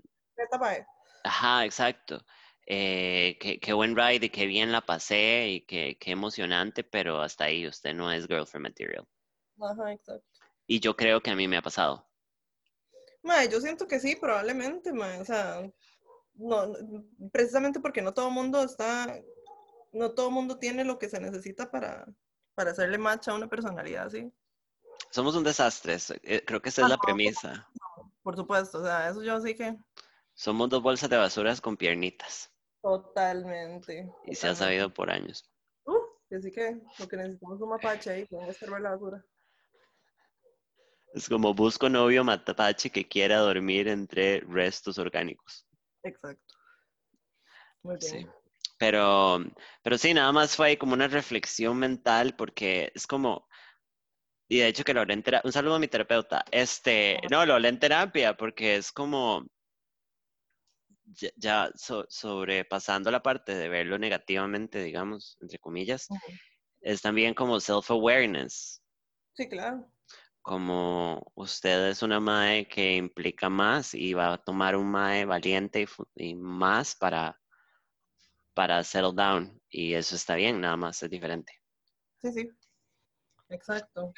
Speaker 2: mae.
Speaker 1: Ajá, exacto. Eh, qué, qué buen ride y qué bien la pasé y qué, qué emocionante, pero hasta ahí usted no es girlfriend material.
Speaker 2: Ajá, exacto.
Speaker 1: Y yo creo que a mí me ha pasado.
Speaker 2: Mae, yo siento que sí, probablemente, mae. O sea, no, precisamente porque no todo mundo está, no todo mundo tiene lo que se necesita para, para hacerle match a una personalidad así.
Speaker 1: Somos un desastre, eh, creo que esa es la premisa.
Speaker 2: Por supuesto, o sea, eso yo sí que
Speaker 1: Somos dos bolsas de basuras con piernitas
Speaker 2: totalmente.
Speaker 1: y se ha sabido por años.
Speaker 2: Uf, que sí que lo que necesitamos es un mapache ahí, a escarbar la basura.
Speaker 1: Es como busco novio matapache que quiera dormir entre restos orgánicos.
Speaker 2: Exacto. Muy bien.
Speaker 1: Sí. Pero, pero sí, nada más fue ahí como una reflexión mental porque es como, y de hecho que lo hablé en terapia, un saludo a mi terapeuta, este, no, lo hablé en terapia porque es como, ya, ya so- sobrepasando la parte de verlo negativamente, digamos, entre comillas, es también como self-awareness,
Speaker 2: Sí, claro.
Speaker 1: como usted es una mae que implica más y va a tomar un mae valiente y, y más para, para settle down. Y eso está bien, nada más es diferente.
Speaker 2: Sí, sí. Exacto.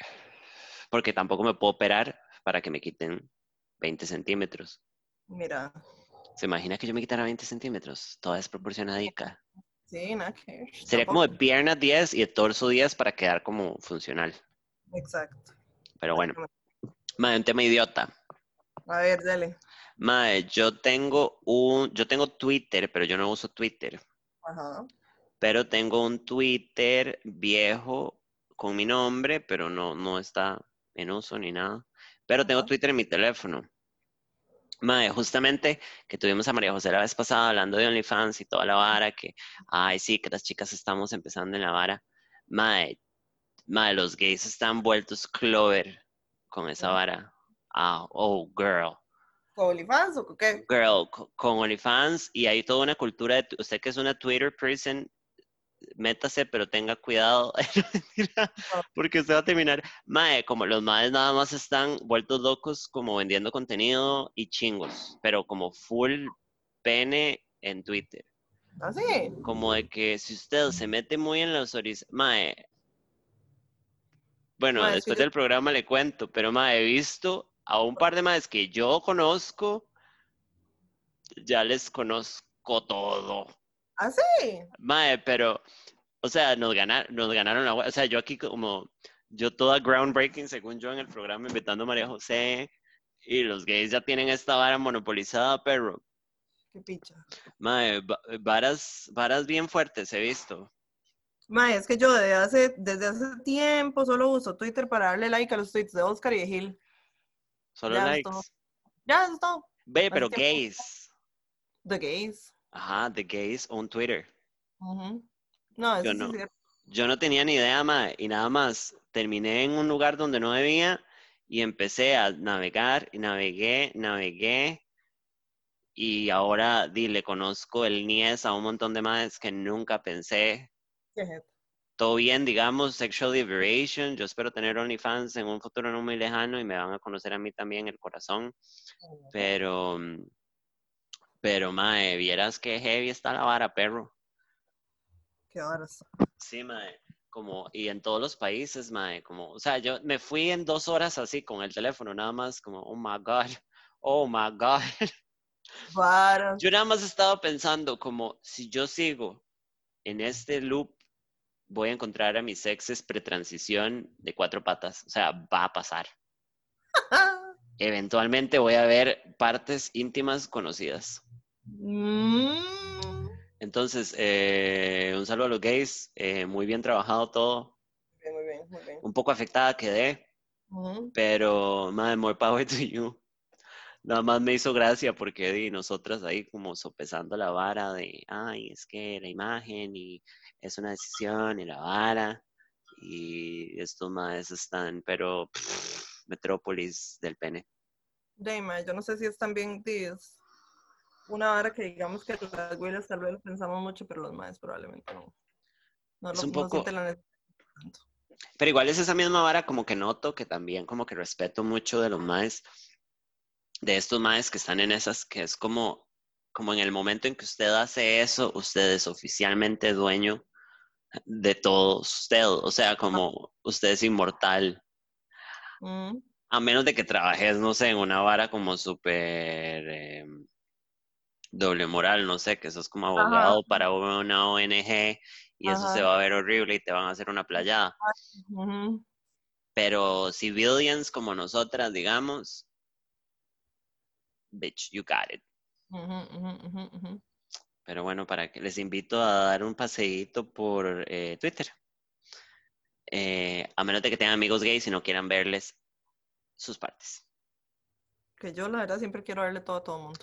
Speaker 1: Porque tampoco me puedo operar para que me quiten 20 centímetros.
Speaker 2: Mira,
Speaker 1: ¿Se imagina que yo me quitara 20 centímetros? Toda desproporcionadica.
Speaker 2: sí, nada que ver.
Speaker 1: Sería como de piernas 10 y de torso 10 para quedar como funcional.
Speaker 2: Exacto.
Speaker 1: Pero bueno, mae, un tema idiota.
Speaker 2: A ver, dale.
Speaker 1: Mae, yo tengo un, yo tengo Twitter, pero yo no uso Twitter.
Speaker 2: Ajá.
Speaker 1: Pero tengo un Twitter viejo con mi nombre, pero no, no está en uso ni nada. Pero tengo. Twitter en mi teléfono. Mae, justamente que tuvimos a María José la vez pasada hablando de OnlyFans y toda la vara, que, ay, sí, que las chicas estamos empezando en la vara. Mae, mae, los gays están vueltos clover con esa vara. Ah, oh, girl.
Speaker 2: ¿Con OnlyFans o con qué?
Speaker 1: Girl, co- con OnlyFans y hay toda una cultura de, usted que es una Twitter person, métase, pero tenga cuidado, porque usted va a terminar, mae, como los maes nada más están vueltos locos como vendiendo contenido y chingos, pero como full pene en Twitter,
Speaker 2: ¿Ah, sí?
Speaker 1: como de que si usted se mete muy en los horizontes, mae, bueno,
Speaker 2: Mae,
Speaker 1: después del programa le cuento, pero mae, he visto a un par de maes que yo conozco, ya les conozco todo.
Speaker 2: ¿Ah, sí?
Speaker 1: Mae, pero, o sea, nos ganaron, nos ganaron la O sea, yo aquí como, yo toda groundbreaking, según yo, en el programa, invitando a María José, y los gays ya tienen esta vara monopolizada, perro.
Speaker 2: Qué picha.
Speaker 1: Mae, va- varas, varas bien fuertes he visto.
Speaker 2: Mae, es que yo desde hace, desde hace tiempo solo uso Twitter para darle like a los tweets de Oscar y de Gil.
Speaker 1: Solo
Speaker 2: Ya, es
Speaker 1: likes.
Speaker 2: Ya, eso es todo.
Speaker 1: Ve, pero gays.
Speaker 2: The gays.
Speaker 1: Ajá, de gays on Twitter.
Speaker 2: Ujú. No, eso
Speaker 1: Yo
Speaker 2: sí
Speaker 1: no.
Speaker 2: cierto.
Speaker 1: Yo no tenía ni idea, mae, y nada más terminé en un lugar donde no debía y empecé a navegar y navegué, navegué y ahora di, le conozco el Nies a un montón de más que nunca pensé. Todo bien, digamos, Sexual Liberation. Yo espero tener OnlyFans en un futuro no muy lejano y me van a conocer a mí también el corazón. Pero, mm, pero, mae, vieras que heavy está la vara, perro.
Speaker 2: Qué horas.
Speaker 1: Sí, mae, como, y en todos los países, mae, como, o sea, yo me fui en dos horas así con el teléfono, nada más como, oh my God, oh my God.
Speaker 2: Varas.
Speaker 1: Yo nada más estaba pensando como, si yo sigo en este loop, voy a encontrar a mis exes pretransición de cuatro patas, o sea, va a pasar. Eventualmente voy a ver partes íntimas conocidas.
Speaker 2: Mm.
Speaker 1: Entonces, eh, un saludo a los gays, eh, muy bien trabajado todo,
Speaker 2: Muy bien, muy bien, muy bien.
Speaker 1: un poco afectada quedé,
Speaker 2: Ujú.
Speaker 1: pero, madre, more power to you. Nada más me hizo gracia porque di, nosotras ahí como sopesando la vara de, ay, es que la imagen y es una decisión y la vara y estos más están, pero Metrópolis del pene.
Speaker 2: Dame, yo no sé si es también es una vara que digamos que las güeyes tal vez lo pensamos mucho, pero los más probablemente no. No,
Speaker 1: Es
Speaker 2: lo,
Speaker 1: un poco-
Speaker 2: la tanto.
Speaker 1: Pero igual es esa misma vara como que noto que también como que respeto mucho de los maes, de estos maes que están en esas, que es como, como en el momento en que usted hace eso, usted es oficialmente dueño de todo usted, o sea, como usted es inmortal,
Speaker 2: Mm,
Speaker 1: a menos de que trabajes, no sé, en una vara como súper eh, doble moral, no sé, que sos como
Speaker 2: Ajá.
Speaker 1: abogado para una ONG y eso se va a ver horrible y te van a hacer una playada. Pero civilians como nosotras, digamos, bitch, you got it. Pero bueno, para que les invito a dar un paseíto por eh, Twitter. Eh, a menos de que tengan amigos gays y no quieran verles sus partes.
Speaker 2: Que yo la verdad siempre quiero verle todo a todo el mundo.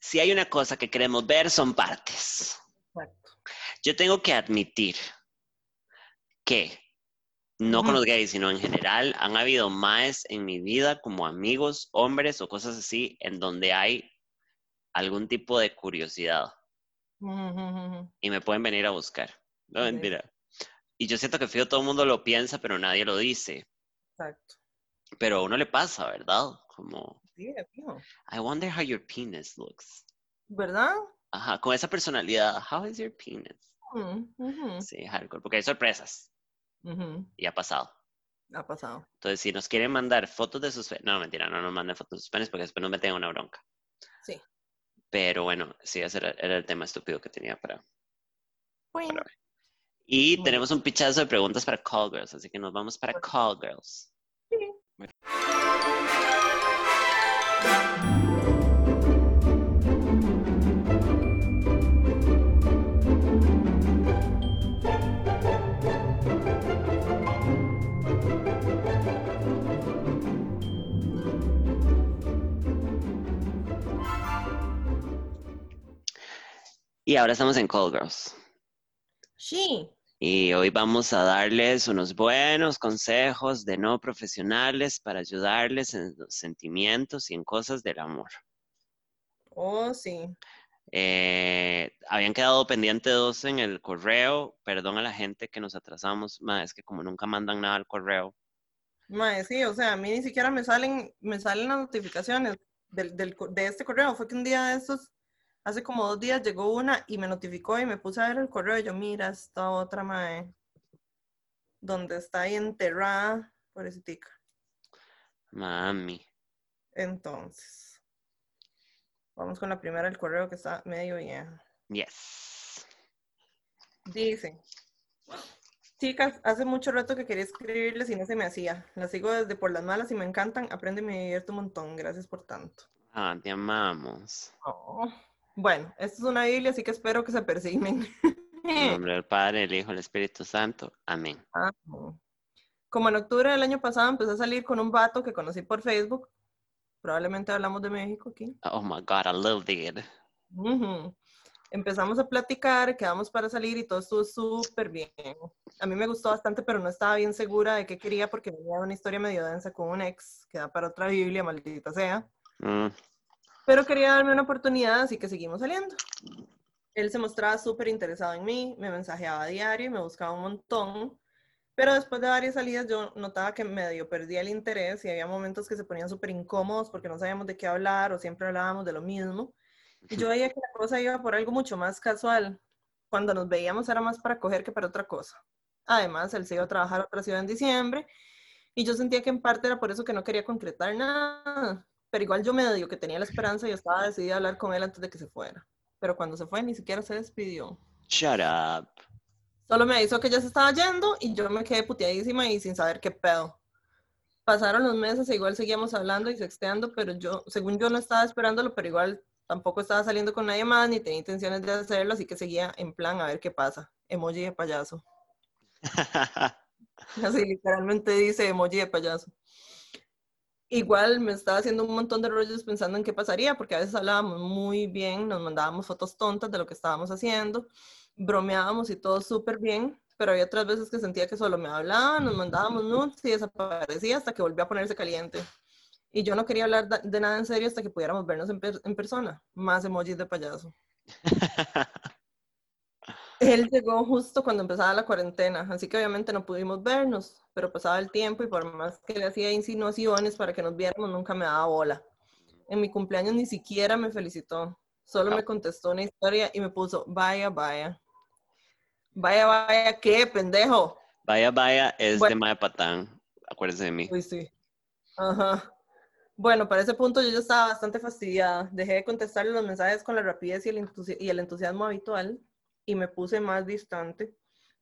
Speaker 1: Si hay una cosa que queremos ver, son partes.
Speaker 2: Exacto.
Speaker 1: Yo tengo que admitir que, no con los gays, sino en general, han habido más en mi vida como amigos, hombres o cosas así, en donde hay algún tipo de curiosidad. Y me pueden venir a buscar. No, mentira. Y yo siento que fijo todo el mundo lo piensa, pero nadie lo dice.
Speaker 2: Exacto.
Speaker 1: Pero a uno le pasa, ¿verdad? Como,
Speaker 2: Sí.
Speaker 1: I wonder how your penis looks.
Speaker 2: ¿Verdad?
Speaker 1: Ajá, con esa personalidad, how is your penis?
Speaker 2: Mm, ujú,
Speaker 1: Sí, hardcore, porque hay sorpresas
Speaker 2: ujú.
Speaker 1: y ha pasado.
Speaker 2: Ha pasado.
Speaker 1: Entonces, si nos quieren mandar fotos de sus no, mentira, no nos manden fotos de sus penes porque después nos meten en una bronca.
Speaker 2: Sí.
Speaker 1: Pero bueno, sí, ese era, era el tema estúpido que tenía para...
Speaker 2: Bueno,
Speaker 1: Y tenemos un pichazo de preguntas para Call Girls, así que nos vamos para Call Girls. Y ahora estamos en Call Girls.
Speaker 2: sí.
Speaker 1: Y hoy vamos a darles unos buenos consejos de no profesionales para ayudarles en los sentimientos y en cosas del amor.
Speaker 2: Oh, sí.
Speaker 1: Eh, habían quedado pendientes dos en el correo. Perdón a la gente que nos atrasamos. Ma, es que como nunca mandan nada al correo.
Speaker 2: Mae, sí, o sea, a mí ni siquiera me salen, me salen las notificaciones del, de este correo. Fue que un día de estos, hace como dos días, llegó una y me notificó y me puse a ver el correo y yo, mira, esta otra mae, donde está ahí enterrada, pobrecita.
Speaker 1: Mami.
Speaker 2: Entonces, vamos con la primera del correo que está medio vieja.
Speaker 1: Yes.
Speaker 2: Dice, chicas, hace mucho rato que quería escribirles y no se me hacía. Las sigo desde por las malas y me encantan. Aprende y me divierto un montón. Gracias por tanto.
Speaker 1: Ah, te amamos.
Speaker 2: Oh. Bueno, esta es una Biblia, así que espero que se persignen.
Speaker 1: En nombre del Padre, del Hijo, del Espíritu Santo. Amén.
Speaker 2: Como en octubre del año pasado empecé a salir con un vato que conocí por Facebook. Probablemente hablamos de México aquí.
Speaker 1: Oh my God, I love it.
Speaker 2: Ujú. Empezamos a platicar, quedamos para salir y todo estuvo súper bien. A mí me gustó bastante, pero no estaba bien segura de qué quería porque venía una historia medio densa con un ex, que da para otra Biblia, maldita sea.
Speaker 1: Mm,
Speaker 2: Pero quería darme una oportunidad, así que seguimos saliendo. Él se mostraba súper interesado en mí, me mensajeaba a diario y me buscaba un montón. Pero después de varias salidas yo notaba que medio perdía el interés y había momentos que se ponían súper incómodos porque no sabíamos de qué hablar o siempre hablábamos de lo mismo. Y yo veía que la cosa iba por algo mucho más casual. Cuando nos veíamos era más para coger que para otra cosa. Además, él se iba a trabajar a otra ciudad en diciembre y yo sentía que en parte era por eso que no quería concretar nada. Pero igual yo medio que tenía la esperanza y estaba decidida a hablar con él antes de que se fuera. Pero cuando se fue ni siquiera se despidió.
Speaker 1: shut up.
Speaker 2: Solo me avisó que ya se estaba yendo y yo me quedé puteadísima y sin saber qué pedo. Pasaron los meses e igual seguíamos hablando y sexteando, pero yo, según yo no estaba esperándolo, pero igual tampoco estaba saliendo con nadie más ni tenía intenciones de hacerlo, así que seguía en plan a ver qué pasa. Emoji de payaso. Así literalmente dice emoji de payaso. Igual me estaba haciendo un montón de rollos pensando en qué pasaría, porque a veces hablábamos muy bien, nos mandábamos fotos tontas de lo que estábamos haciendo, bromeábamos y todo súper bien, pero había otras veces que sentía que solo me hablaba, nos mandábamos nudes y desaparecía hasta que volvía a ponerse caliente. Y yo no quería hablar de nada en serio hasta que pudiéramos vernos en, en persona. Más emojis de payaso. Él llegó justo cuando empezaba la cuarentena, así que obviamente no pudimos vernos, pero pasaba el tiempo y por más que le hacía insinuaciones para que nos viéramos, nunca me daba bola. En mi cumpleaños ni siquiera me felicitó, solo me contestó una historia y me puso, vaya, vaya. Vaya, vaya, ¿qué, pendejo?
Speaker 1: Vaya, vaya, es de Maya Patán, acuérdense de mí.
Speaker 2: Sí, sí. Ajá. Bueno, para ese punto yo ya estaba bastante fastidiada. Dejé de contestarle los mensajes con la rapidez y el, y el entusiasmo habitual y me puse más distante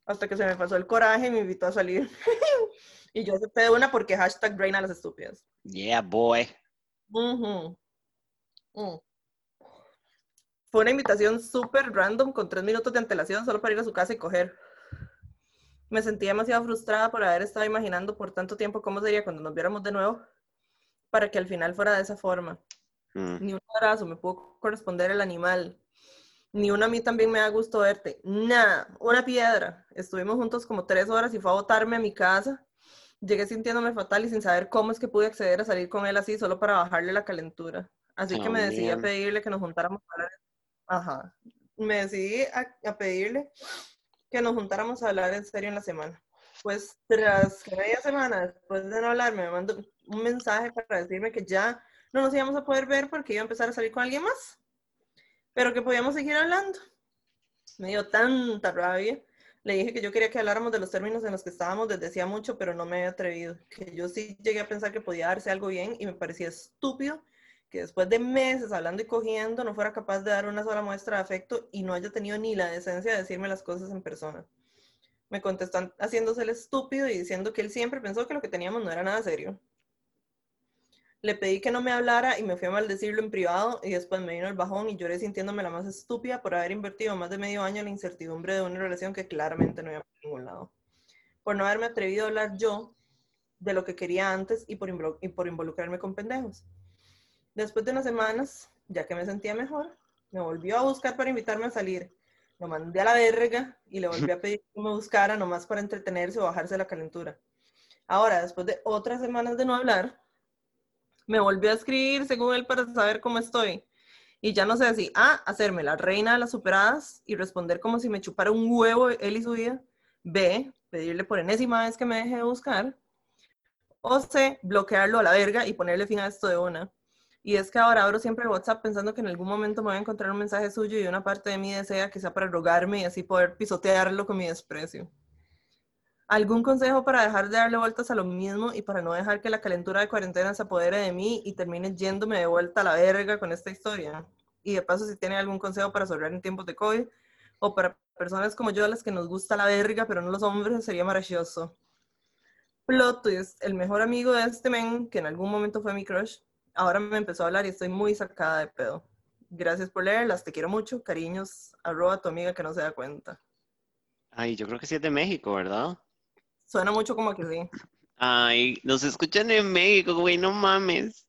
Speaker 2: hasta que se me pasó el coraje y me invitó a salir. y yo acepté de una porque hashtag reina las estúpidas.
Speaker 1: Yeah, boy.
Speaker 2: Mm. Fue una invitación súper random con tres minutos de antelación solo para ir a su casa y coger. Me sentí demasiado frustrada por haber estado imaginando por tanto tiempo cómo sería cuando nos viéramos de nuevo para que al final fuera de esa forma. Mm. Ni un abrazo me pudo corresponder el animal ni una a mí también me da gusto verte. Nada, una piedra. Estuvimos juntos como tres horas y fue a botarme a mi casa. Llegué sintiéndome fatal y sin saber cómo es que pude acceder a salir con él así solo para bajarle la calentura. Así que me decidí a pedirle que nos juntáramos a hablar. Ajá. Me decidí a, pedirle que nos juntáramos a hablar en serio en la semana. Pues tras media semana después de no hablarme, me mandó un mensaje para decirme que ya no nos íbamos a poder ver porque iba a empezar a salir con alguien más pero que podíamos seguir hablando. Me dio tanta rabia. Le dije que yo quería que habláramos de los términos en los que estábamos desde hacía mucho, pero no me había atrevido. Que yo sí llegué a pensar que podía darse algo bien y me parecía estúpido que después de meses hablando y cogiendo no fuera capaz de dar una sola muestra de afecto y no haya tenido ni la decencia de decirme las cosas en persona. Me contestó haciéndose el estúpido y diciendo que él siempre pensó que lo que teníamos no era nada serio. Le pedí que no me hablara y me fui a maldecirlo en privado y después me vino el bajón y lloré sintiéndome la más estúpida por haber invertido más de medio año en la incertidumbre de una relación que claramente no iba por ningún lado. Por no haberme atrevido a hablar yo de lo que quería antes y por, y por involucrarme con pendejos. Después de unas semanas, ya que me sentía mejor, me volvió a buscar para invitarme a salir. Lo mandé a la verga y le volví a pedir que me buscara nomás para entretenerse o bajarse la calentura. Ahora, después de otras semanas de no hablar, me volvió a escribir según él para saber cómo estoy. Y ya no sé si A, hacerme la reina de las superadas y responder como si me chupara un huevo él y su vida. B, pedirle por enésima vez que me deje de buscar. O C, bloquearlo a la verga y ponerle fin a esto de una. Y es que ahora abro siempre WhatsApp pensando que en algún momento me voy a encontrar un mensaje suyo y una parte de mí desea que sea para rogarme y así poder pisotearlo con mi desprecio. ¿Algún consejo para dejar de darle vueltas a lo mismo y para no dejar que la calentura de cuarentena se apodere de mí y termine yéndome de vuelta a la verga con esta historia? Y de paso, si tiene algún consejo para sobreviver en tiempos de COVID o para personas como yo, a las que nos gusta la verga, pero no los hombres, sería maravilloso. Plot twist, el mejor amigo de este men, que en algún momento fue mi crush, ahora me empezó a hablar y estoy muy sacada de pedo. Gracias por leerlas, te quiero mucho, cariños, arroba a tu amiga que no se da cuenta.
Speaker 1: Ay, yo creo que sí es de México, ¿verdad?
Speaker 2: Suena mucho como que sí.
Speaker 1: Ay, nos escuchan en México, güey, no mames.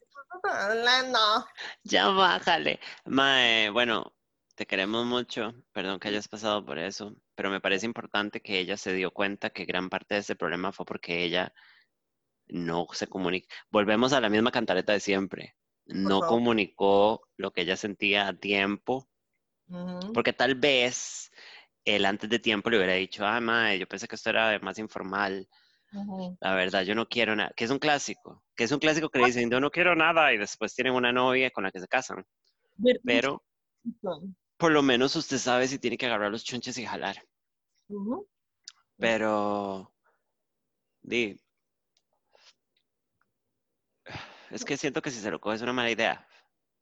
Speaker 2: No.
Speaker 1: Ya bájale. Mae, bueno, te queremos mucho. Perdón que hayas pasado por eso, pero me parece importante que ella se dio cuenta que gran parte de ese problema fue porque ella no se comunica. Volvemos a la misma cantareta de siempre. No comunicó lo que ella sentía a tiempo, porque tal vez él antes de tiempo le hubiera dicho, ah, madre, yo pensé que esto era más informal. La verdad, yo no quiero nada. Que es un clásico. Que es un clásico que le dicen, yo no quiero nada y después tienen una novia con la que se casan. Pero, por lo menos usted sabe si tiene que agarrar los chunches y jalar. Pero, di, es que siento que si se lo coge es una mala idea.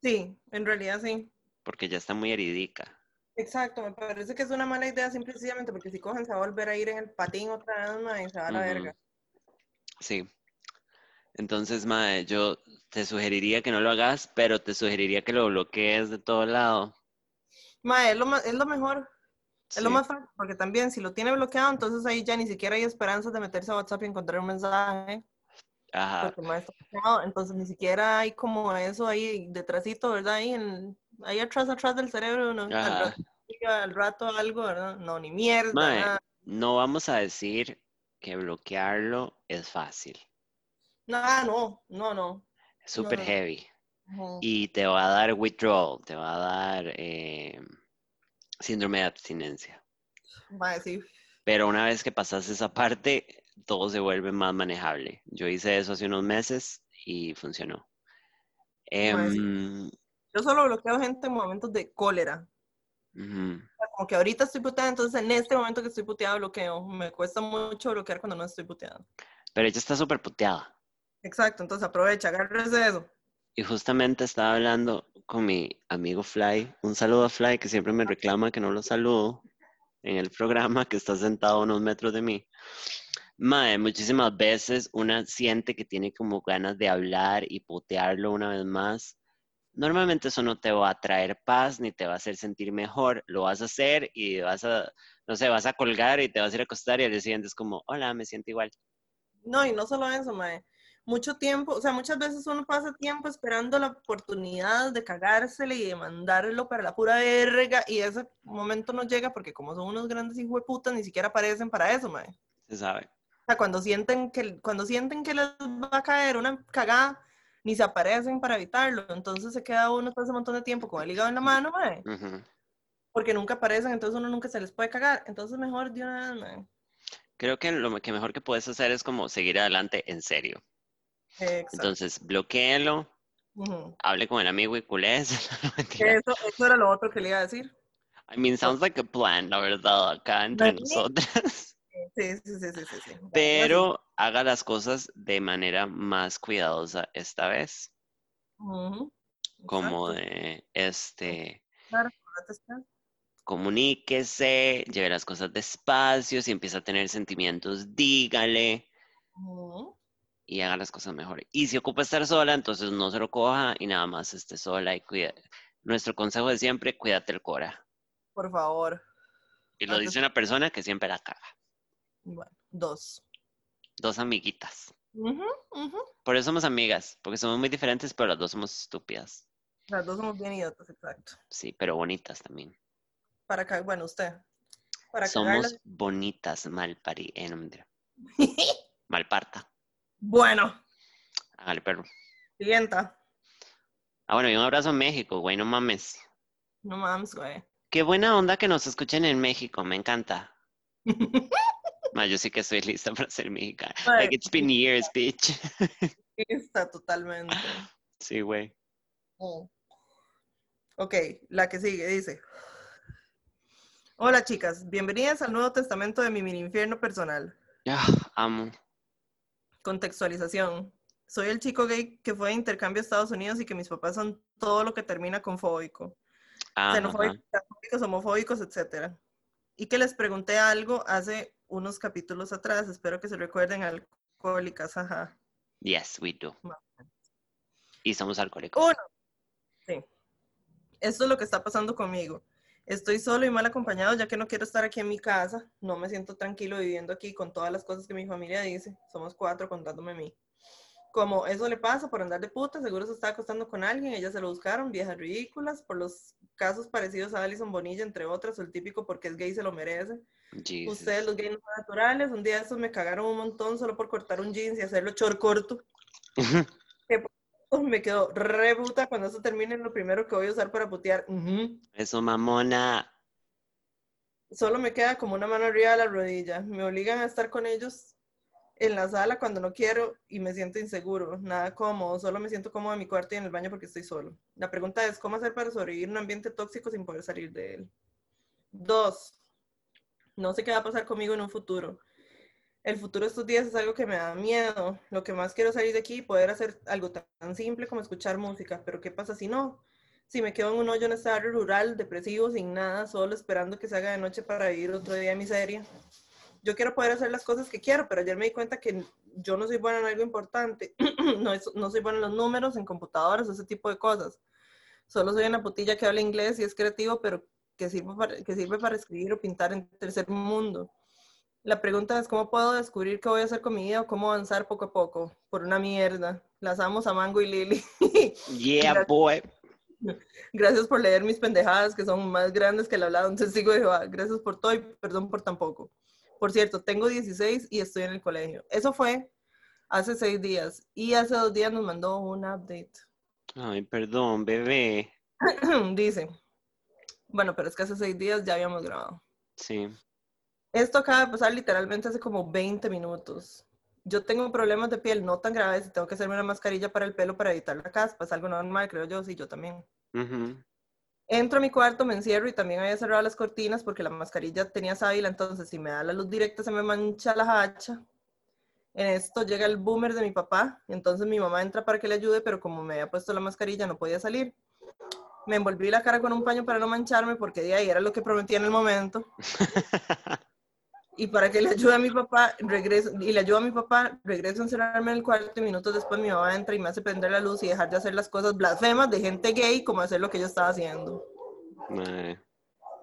Speaker 2: Sí, en realidad sí.
Speaker 1: Porque ya está muy heridica.
Speaker 2: Exacto, me parece que es una mala idea simplemente porque si cogen se va a volver a ir en el patín otra vez y se va a la verga.
Speaker 1: Sí. Entonces, Mae, yo te sugeriría que no lo hagas, pero te sugeriría que lo bloquees de todo lado.
Speaker 2: Mae, es lo, es lo mejor. Es lo más fácil, porque también si lo tiene bloqueado, entonces ahí ya ni siquiera hay esperanzas de meterse a WhatsApp y encontrar un mensaje.
Speaker 1: Ajá.
Speaker 2: porque mae, está pegado, entonces ni siquiera hay como eso ahí detrásito, ¿verdad? Ahí, en, ahí atrás, atrás del cerebro, ¿no? Al rato, al rato algo, ¿verdad? No, ni mierda,
Speaker 1: Mae,
Speaker 2: nada.
Speaker 1: no vamos a decir que bloquearlo es fácil.
Speaker 2: Nada, no, no, no.
Speaker 1: Es súper
Speaker 2: no.
Speaker 1: heavy. Y te va a dar withdrawal, te va a dar eh, síndrome de abstinencia.
Speaker 2: Mae, sí.
Speaker 1: Pero una vez que pasas esa parte, todo se vuelve más manejable. Yo hice eso hace unos meses y funcionó.
Speaker 2: Mae, sí. Yo solo bloqueo gente en momentos de cólera. Como que ahorita estoy puteada, entonces en este momento que estoy puteada bloqueo. Me cuesta mucho bloquear cuando no estoy puteada.
Speaker 1: Pero ella está súper puteada.
Speaker 2: Exacto, entonces aprovecha, agárrese eso.
Speaker 1: Y justamente estaba hablando con mi amigo Fly. Un saludo a Fly, que siempre me reclama que no lo saludo en el programa, que está sentado a unos metros de mí. Mae, muchísimas veces una siente que tiene como ganas de hablar y putearlo una vez más. Normalmente eso no te va a traer paz ni te va a hacer sentir mejor. Lo vas a hacer y vas a, no sé, vas a colgar y te vas a ir a acostar y al día siguiente es como, hola, me siento igual.
Speaker 2: No, y no solo eso, mae. Mucho tiempo, o sea, muchas veces uno pasa tiempo esperando la oportunidad de cagársele y de mandarlo para la pura verga y ese momento no llega porque como son unos grandes hijos de puta, ni siquiera aparecen para eso, mae.
Speaker 1: Se sabe.
Speaker 2: O sea, cuando sienten que, cuando sienten que les va a caer una cagada, ni se aparecen para evitarlo. Entonces se queda uno todo ese montón de tiempo con el hígado en la mano, mae, porque nunca aparecen, entonces uno nunca se les puede cagar. Entonces mejor de una vez, mae.
Speaker 1: Creo que lo que mejor que puedes hacer es como seguir adelante en serio.
Speaker 2: Exacto.
Speaker 1: Entonces, bloquéelo,
Speaker 2: Ujú.
Speaker 1: hable con el amigo y culés. No.
Speaker 2: Eso, eso era lo otro que le iba a decir.
Speaker 1: I mean, sounds like a plan, la verdad, acá entre
Speaker 2: Right.
Speaker 1: nosotras.
Speaker 2: Sí, sí, sí, sí, sí.
Speaker 1: Pero haga las cosas de manera más cuidadosa esta vez. Como de, este, comuníquese, lleve las cosas despacio, si empieza a tener sentimientos, dígale y haga las cosas mejor. Y si ocupa estar sola, entonces no se lo coja y nada más esté sola y cuida. Nuestro consejo de siempre, cuídate el cora.
Speaker 2: Por favor.
Speaker 1: Y lo dice una persona que siempre la caga.
Speaker 2: Bueno, dos.
Speaker 1: Dos amiguitas. Por eso somos amigas, porque somos muy diferentes, pero las dos somos estúpidas.
Speaker 2: Las dos somos bien idiotas, exacto.
Speaker 1: Sí, pero bonitas también.
Speaker 2: Para cagar, bueno, usted. Para
Speaker 1: Somos bonitas, mal pari, eh, no mentira. Mal parta.
Speaker 2: bueno,
Speaker 1: Hágale, perro.
Speaker 2: siguiente.
Speaker 1: Ah, bueno, y un abrazo a México, güey, no mames.
Speaker 2: No mames, güey.
Speaker 1: Qué buena onda que nos escuchen en México, me encanta. Ma, yo sí que estoy lista para ser mexicana. Like, it's been years, bitch.
Speaker 2: Está totalmente.
Speaker 1: Sí, güey.
Speaker 2: Mm. Ok, la que sigue dice. Hola chicas, bienvenidas al Nuevo Testamento de mi mini infierno personal.
Speaker 1: Ah, amo.
Speaker 2: Contextualización. Soy el chico gay que fue de intercambio a Estados Unidos y que mis papás son todo lo que termina con fóbico.
Speaker 1: Ajá,
Speaker 2: Xenofóbicos, homofóbicos, etc. Y que les pregunté algo hace unos capítulos atrás, espero que se recuerden alcohólicas, ajá.
Speaker 1: Yes, we do. Y somos alcohólicos.
Speaker 2: Uno. Sí. Esto es lo que está pasando conmigo. Estoy solo y mal acompañado ya que no quiero estar aquí en mi casa. No me siento tranquilo viviendo aquí con todas las cosas que mi familia dice. Somos cuatro contándome a mí. Como eso le pasa por andar de puta, seguro se está acostando con alguien, ellas se lo buscaron, viejas ridículas, por los casos parecidos a Alison Bonilla, entre otras, o el típico porque es gay se lo merece.
Speaker 1: Jesus.
Speaker 2: Ustedes los gays no son naturales, un día estos me cagaron un montón solo por cortar un jeans y hacerlo chor corto. Me quedó re puta cuando eso termine lo primero que voy a usar para putear.
Speaker 1: Eso, mamona.
Speaker 2: Solo me queda como una mano arriba de la rodilla. Me obligan a estar con ellos en la sala cuando no quiero y me siento inseguro. Nada cómodo, solo me siento cómodo en mi cuarto y en el baño porque estoy solo. La pregunta es, ¿cómo hacer para sobrevivir en un ambiente tóxico sin poder salir de él? Dos, no sé qué va a pasar conmigo en un futuro. El futuro estos días es algo que me da miedo. Lo que más quiero salir de aquí y poder hacer algo tan simple como escuchar música. Pero ¿qué pasa si no? Si me quedo en un hoyo en este barrio rural, depresivo, sin nada, solo esperando que se haga de noche para vivir otro día de miseria. Yo quiero poder hacer las cosas que quiero, pero ayer me di cuenta que yo no soy buena en algo importante. no, no soy buena en los números, en computadoras, ese tipo de cosas. Solo soy una putilla que habla inglés y es creativo, pero que sirve para, que sirve para escribir o pintar en tercer mundo. La pregunta es, ¿cómo puedo descubrir qué voy a hacer con mi vida o cómo avanzar poco a poco? Por una mierda. Las amo a Mango y Lily.
Speaker 1: Yeah, boy.
Speaker 2: Gracias por leer mis pendejadas que son más grandes que el hablado un testigo de Jehová. Gracias por todo y perdón por tan poco. Por cierto, tengo 16 y estoy en el colegio. Eso fue hace seis días y hace dos días nos mandó un update.
Speaker 1: Ay, perdón, bebé.
Speaker 2: Dice, bueno, pero es que hace seis días ya habíamos grabado.
Speaker 1: Sí.
Speaker 2: Esto acaba de pasar literalmente hace como 20 minutos. Yo tengo problemas de piel no tan graves y tengo que hacerme una mascarilla para el pelo para evitar la caspa. Es algo normal, creo yo, sí, yo también. Entro a mi cuarto, me encierro y también había cerrado las cortinas porque la mascarilla tenía sábila, entonces si me da la luz directa se me mancha la hacha. En esto llega el boomer de mi papá, entonces mi mamá entra para que le ayude, pero como me había puesto la mascarilla no podía salir. Me envolví la cara con un paño para no mancharme porque de ahí era lo que prometía en el momento. Y para que le ayude a mi papá, regreso, y le ayudo a mi papá, regreso a encerrarme en el cuarto y minutos después mi mamá entra y me hace prender la luz y dejar de hacer las cosas blasfemas de gente gay como hacer lo que yo estaba haciendo.
Speaker 1: Madre.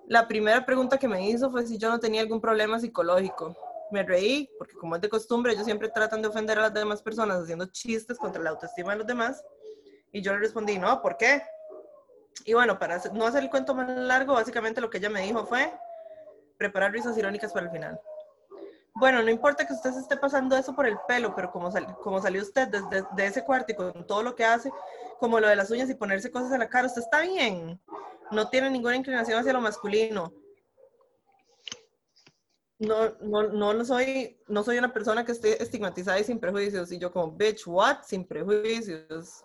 Speaker 2: La primera pregunta que me hizo fue si yo no tenía algún problema psicológico. Me reí, porque como es de costumbre, ellos siempre tratan de ofender a las demás personas haciendo chistes contra la autoestima de los demás. Y yo le respondí, no, ¿por qué? Y bueno, para no hacer el cuento más largo, básicamente lo que ella me dijo fue preparar risas irónicas para el final. Bueno, no importa que usted se esté pasando eso por el pelo, pero como, como salió usted desde de ese cuarto y con todo lo que hace, como lo de las uñas y ponerse cosas en la cara, usted está bien. No tiene ninguna inclinación hacia lo masculino. No, no, no, no soy, no soy una persona que esté estigmatizada y sin prejuicios. Y yo como, bitch, what? Sin prejuicios.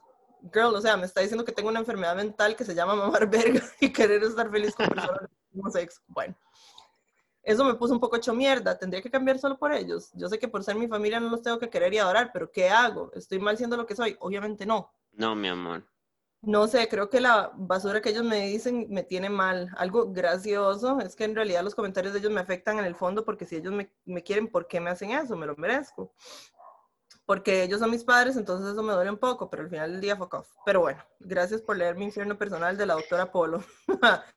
Speaker 2: Girl, o sea, me está diciendo que tengo una enfermedad mental que se llama mamar verga y querer estar feliz con personas del mismo sexo. Bueno, eso me puso un poco hecho mierda. Tendría que cambiar solo por ellos. Yo sé que por ser mi familia no los tengo que querer y adorar, pero ¿qué hago? ¿Estoy mal siendo lo que soy? Obviamente no.
Speaker 1: No, mi amor.
Speaker 2: No sé, creo que la basura que ellos me dicen me tiene mal. Algo gracioso es que en realidad los comentarios de ellos me afectan en el fondo porque si ellos me, me quieren, ¿por qué me hacen eso? Me lo merezco. Porque ellos son mis padres, entonces eso me duele un poco, pero al final del día, fuck off. Pero bueno, gracias por leer mi infierno personal de la doctora Polo.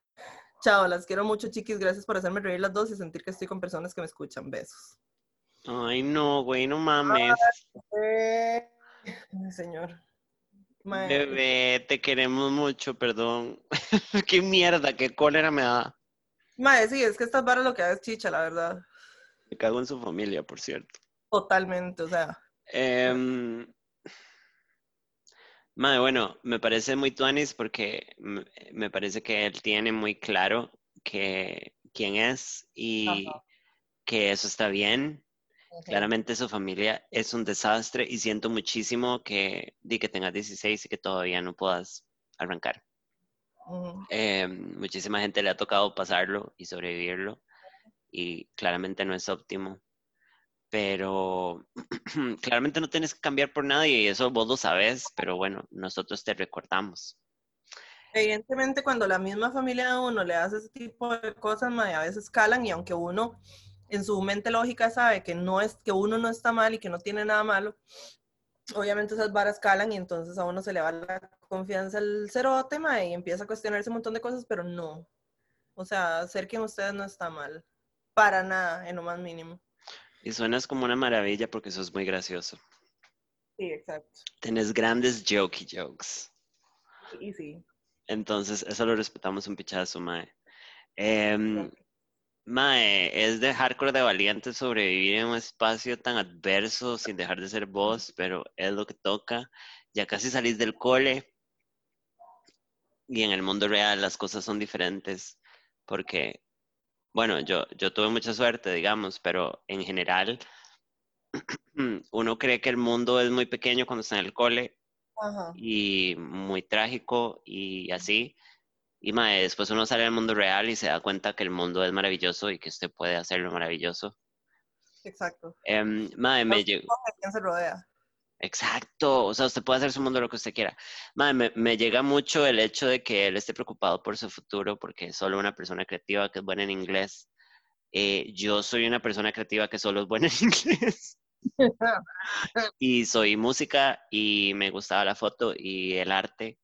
Speaker 2: Chao, las quiero mucho, chiquis. Gracias por hacerme reír las dos y sentir que estoy con personas que me escuchan. Besos.
Speaker 1: Ay, no, güey, no mames.
Speaker 2: Ay, señor.
Speaker 1: Bebé, te queremos mucho, perdón. qué mierda, qué cólera me da.
Speaker 2: mae, sí, es que estas varas lo que da es chicha, la verdad.
Speaker 1: Me cago en su familia, por cierto.
Speaker 2: Totalmente, o sea.
Speaker 1: Em, madre, bueno, me parece muy tuanis porque me, parece que él tiene muy claro que quién es y
Speaker 2: Ajá.
Speaker 1: que eso está bien. Claramente su familia es un desastre y siento muchísimo que, di que tengas 16 y que todavía no puedas arrancar. Eh, muchísima gente le ha tocado pasarlo y sobrevivirlo y claramente no es óptimo. Pero claramente no tienes que cambiar por nadie y eso vos lo sabes, pero bueno, nosotros te recordamos.
Speaker 2: Evidentemente, cuando la misma familia de uno le hace ese tipo de cosas, mae, a veces calan y aunque uno en su mente lógica sabe que no es que uno no está mal y que no tiene nada malo, obviamente esas varas calan y entonces a uno se le va la confianza al cerote mae, y empieza a cuestionarse un montón de cosas, pero no. O sea, ser quien ustedes no está mal. Para nada, en lo más mínimo.
Speaker 1: Y suenas como una maravilla porque sos muy gracioso.
Speaker 2: Sí, exacto.
Speaker 1: Tenés grandes jokey jokes.
Speaker 2: Y sí.
Speaker 1: Entonces, eso lo respetamos un pichazo, Mae. Em, mae, es de hardcore de valiente sobrevivir en un espacio tan adverso sin dejar de ser vos, pero es lo que toca. Ya casi salís del cole y en el mundo real las cosas son diferentes porque, bueno, yo, yo tuve mucha suerte, digamos, pero en general uno cree que el mundo es muy pequeño cuando está en el cole
Speaker 2: Ajá.
Speaker 1: y muy trágico y así. Y mae, después uno sale al mundo real y se da cuenta que el mundo es maravilloso y que usted puede hacerlo maravilloso.
Speaker 2: Exacto.
Speaker 1: Mae, me
Speaker 2: No
Speaker 1: llegó-
Speaker 2: escoge quién se rodea.
Speaker 1: Exacto, o sea, usted puede hacer su mundo lo que usted quiera. Me, me llega mucho el hecho de que él esté preocupado por su futuro porque es solo una persona creativa que es buena en inglés. Eh, yo soy una persona creativa que solo es buena en inglés. y soy música y me gustaba la foto y el arte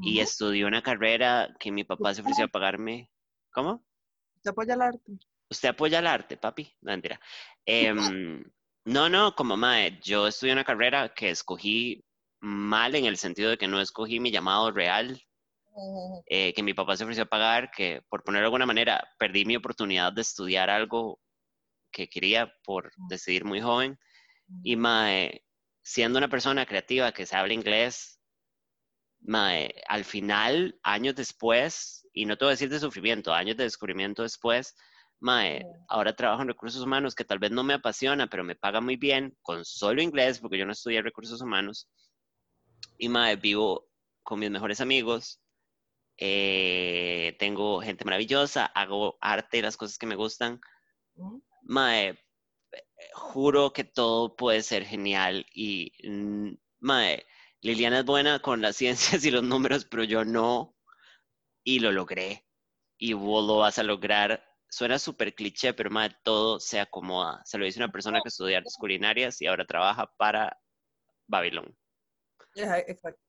Speaker 1: y estudié una carrera que mi papá se ofreció a pagarme. ¿Cómo?
Speaker 2: Se apoya el arte.
Speaker 1: ¿Usted apoya el arte, papi? No, mentira. Em, no, no, como mae, yo estudié una carrera que escogí mal en el sentido de que no escogí mi llamado real, eh, que mi papá se ofreció a pagar, que por ponerlo de alguna manera perdí mi oportunidad de estudiar algo que quería por decidir muy joven. Y mae, siendo una persona creativa que se habla inglés, mae, al final, años después, y no te voy a decir de sufrimiento, años de descubrimiento después, mae, ahora trabajo en recursos humanos que tal vez no me apasiona, pero me paga muy bien con solo inglés, porque yo no estudié recursos humanos. Y mae, vivo con mis mejores amigos, eh, tengo gente maravillosa, hago arte, las cosas que me gustan. Mae, juro que todo puede ser genial y, mae, Liliana es buena con las ciencias y los números, pero yo no. Y lo logré. Y vos lo vas a lograr. Suena súper cliché, pero mae, todo se acomoda. Se lo dice una persona que estudia artes culinarias y ahora trabaja para Babilón.
Speaker 2: Exacto.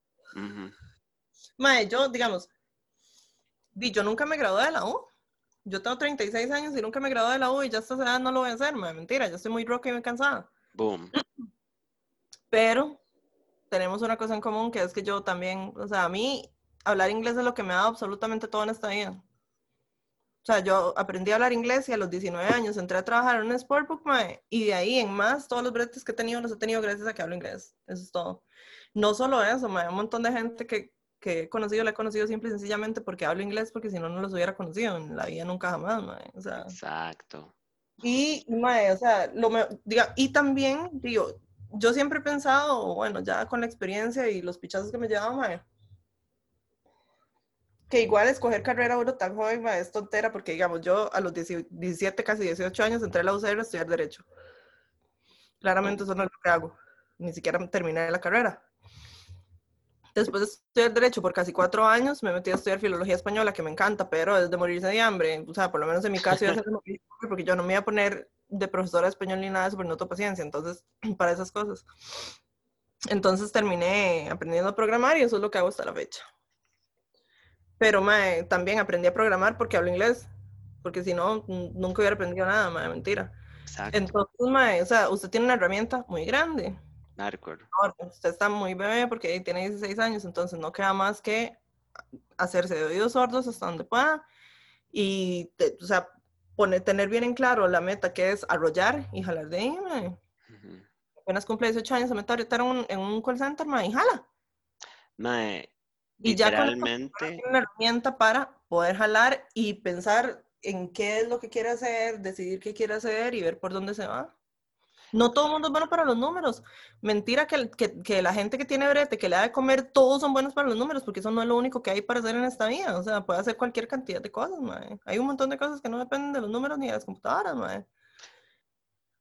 Speaker 2: Mae, yo, digamos, yo nunca me gradué de la U. Yo tengo 36 años y nunca me gradué de la U y ya esta edad no lo voy a hacer, mae, mentira, yo estoy muy roca y muy cansada.
Speaker 1: Boom.
Speaker 2: Pero tenemos una cosa en común que es que yo también, o sea, a mí hablar inglés es lo que me ha dado absolutamente todo en esta vida. O sea, yo aprendí a hablar inglés y a los 19 años entré a trabajar en un sportbook, mae, y de ahí en más, todos los bretes que he tenido los he tenido gracias a que hablo inglés. Eso es todo. No solo eso, mae, un montón de gente que, que he conocido, la he conocido simple y sencillamente porque hablo inglés, porque si no, no los hubiera conocido en la vida nunca jamás, mae. O sea,
Speaker 1: Exacto.
Speaker 2: Y, mae, o sea, lo me, diga, y también, digo, yo siempre he pensado, bueno, ya con la experiencia y los pichazos que me llevaba, mae, que igual escoger carrera uno tan joven, mae, es tontera, porque digamos, yo a los 17, casi 18 años entré a la UCR a estudiar Derecho. Claramente eso no es lo que hago, ni siquiera terminé la carrera. Después de estudiar Derecho por casi cuatro años, me metí a estudiar Filología Española, que me encanta, pero es de morirse de hambre. O sea, por lo menos en mi caso, hambre porque yo no me iba a poner de profesora de español ni nada de eso, porque no tengo paciencia. Entonces, para esas cosas. Entonces terminé aprendiendo a programar y eso es lo que hago hasta la fecha. Pero mae, también aprendí a programar porque hablo inglés, porque si no, nunca hubiera aprendido nada, mae, mentira.
Speaker 1: Exacto.
Speaker 2: Entonces, mae, o sea, usted tiene una herramienta muy grande.
Speaker 1: Hardcore.
Speaker 2: Usted está muy bebé porque tiene 16 años, entonces no queda más que hacerse de oídos sordos hasta donde pueda y, te- o sea, poner, tener bien en claro la meta que es arrollar y jalar de ahí, mae.
Speaker 1: Ujú.
Speaker 2: Apenas cumple 18 años, se mete ahorita en un, en un call center, mae, y jala.
Speaker 1: Mae,
Speaker 2: Y ya con una herramienta para poder jalar y pensar en qué es lo que quiere hacer, decidir qué quiere hacer y ver por dónde se va. No todo el mundo es bueno para los números. Mentira que, que, que la gente que tiene brete, que le da de comer, todos son buenos para los números, porque eso no es lo único que hay para hacer en esta vida. O sea, puede hacer cualquier cantidad de cosas, mae. Hay un montón de cosas que no dependen de los números ni de las computadoras, mae.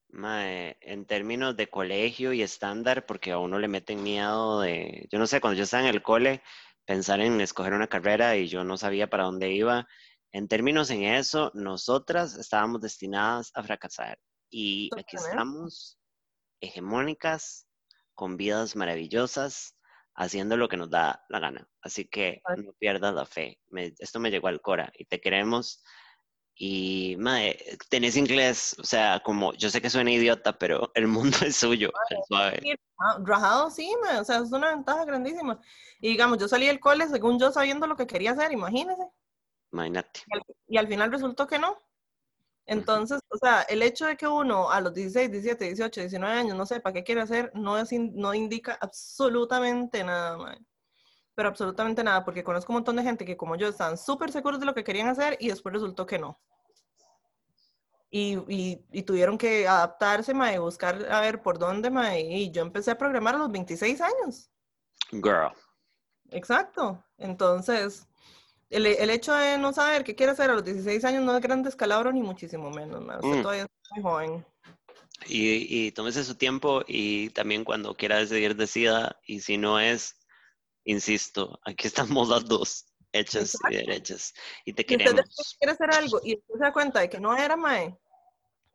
Speaker 1: mae, en términos de colegio y estándar, porque a uno le meten miedo de, yo no sé, cuando yo estaba en el cole, pensar en escoger una carrera y yo no sabía para dónde iba. En términos en eso, nosotras estábamos destinadas a fracasar. Y aquí estamos, hegemónicas, con vidas maravillosas, haciendo lo que nos da la gana. Así que no pierdas la fe. Me- esto me llegó al Cora y te queremos. Y, mae, tenés inglés, o sea, como, yo sé que suena idiota, pero el mundo es suyo, suave.
Speaker 2: Sí, ah, Rajado, sí, mae, o sea, es una ventaja grandísima. Y digamos, yo salí del cole según yo sabiendo lo que quería hacer, imagínese.
Speaker 1: Imagínate.
Speaker 2: y al, y al final resultó que no. Entonces, o sea, el hecho de que uno a los 16, 17, 18, 19 años no sepa qué quiere hacer, no, es in- no indica absolutamente nada, mae. Pero absolutamente nada, porque conozco un montón de gente que como yo estaban súper seguros de lo que querían hacer y después resultó que no. Y, y, y tuvieron que adaptarse, mae, buscar a ver por dónde, mae. Y yo empecé a programar a los 26 años.
Speaker 1: Girl.
Speaker 2: Exacto. Entonces, el, el hecho de no saber qué quiere hacer a los 16 años no es gran descalabro ni muchísimo menos. mae. Usted
Speaker 1: Mm.
Speaker 2: todavía es muy joven.
Speaker 1: Y, y tómese su tiempo y también cuando quiera decidir, decida. Y si no es, insisto, aquí estamos las dos, hechas y derechas. Y te
Speaker 2: Si usted
Speaker 1: queremos.
Speaker 2: quiere hacer algo y usted se da cuenta de que no era, mae,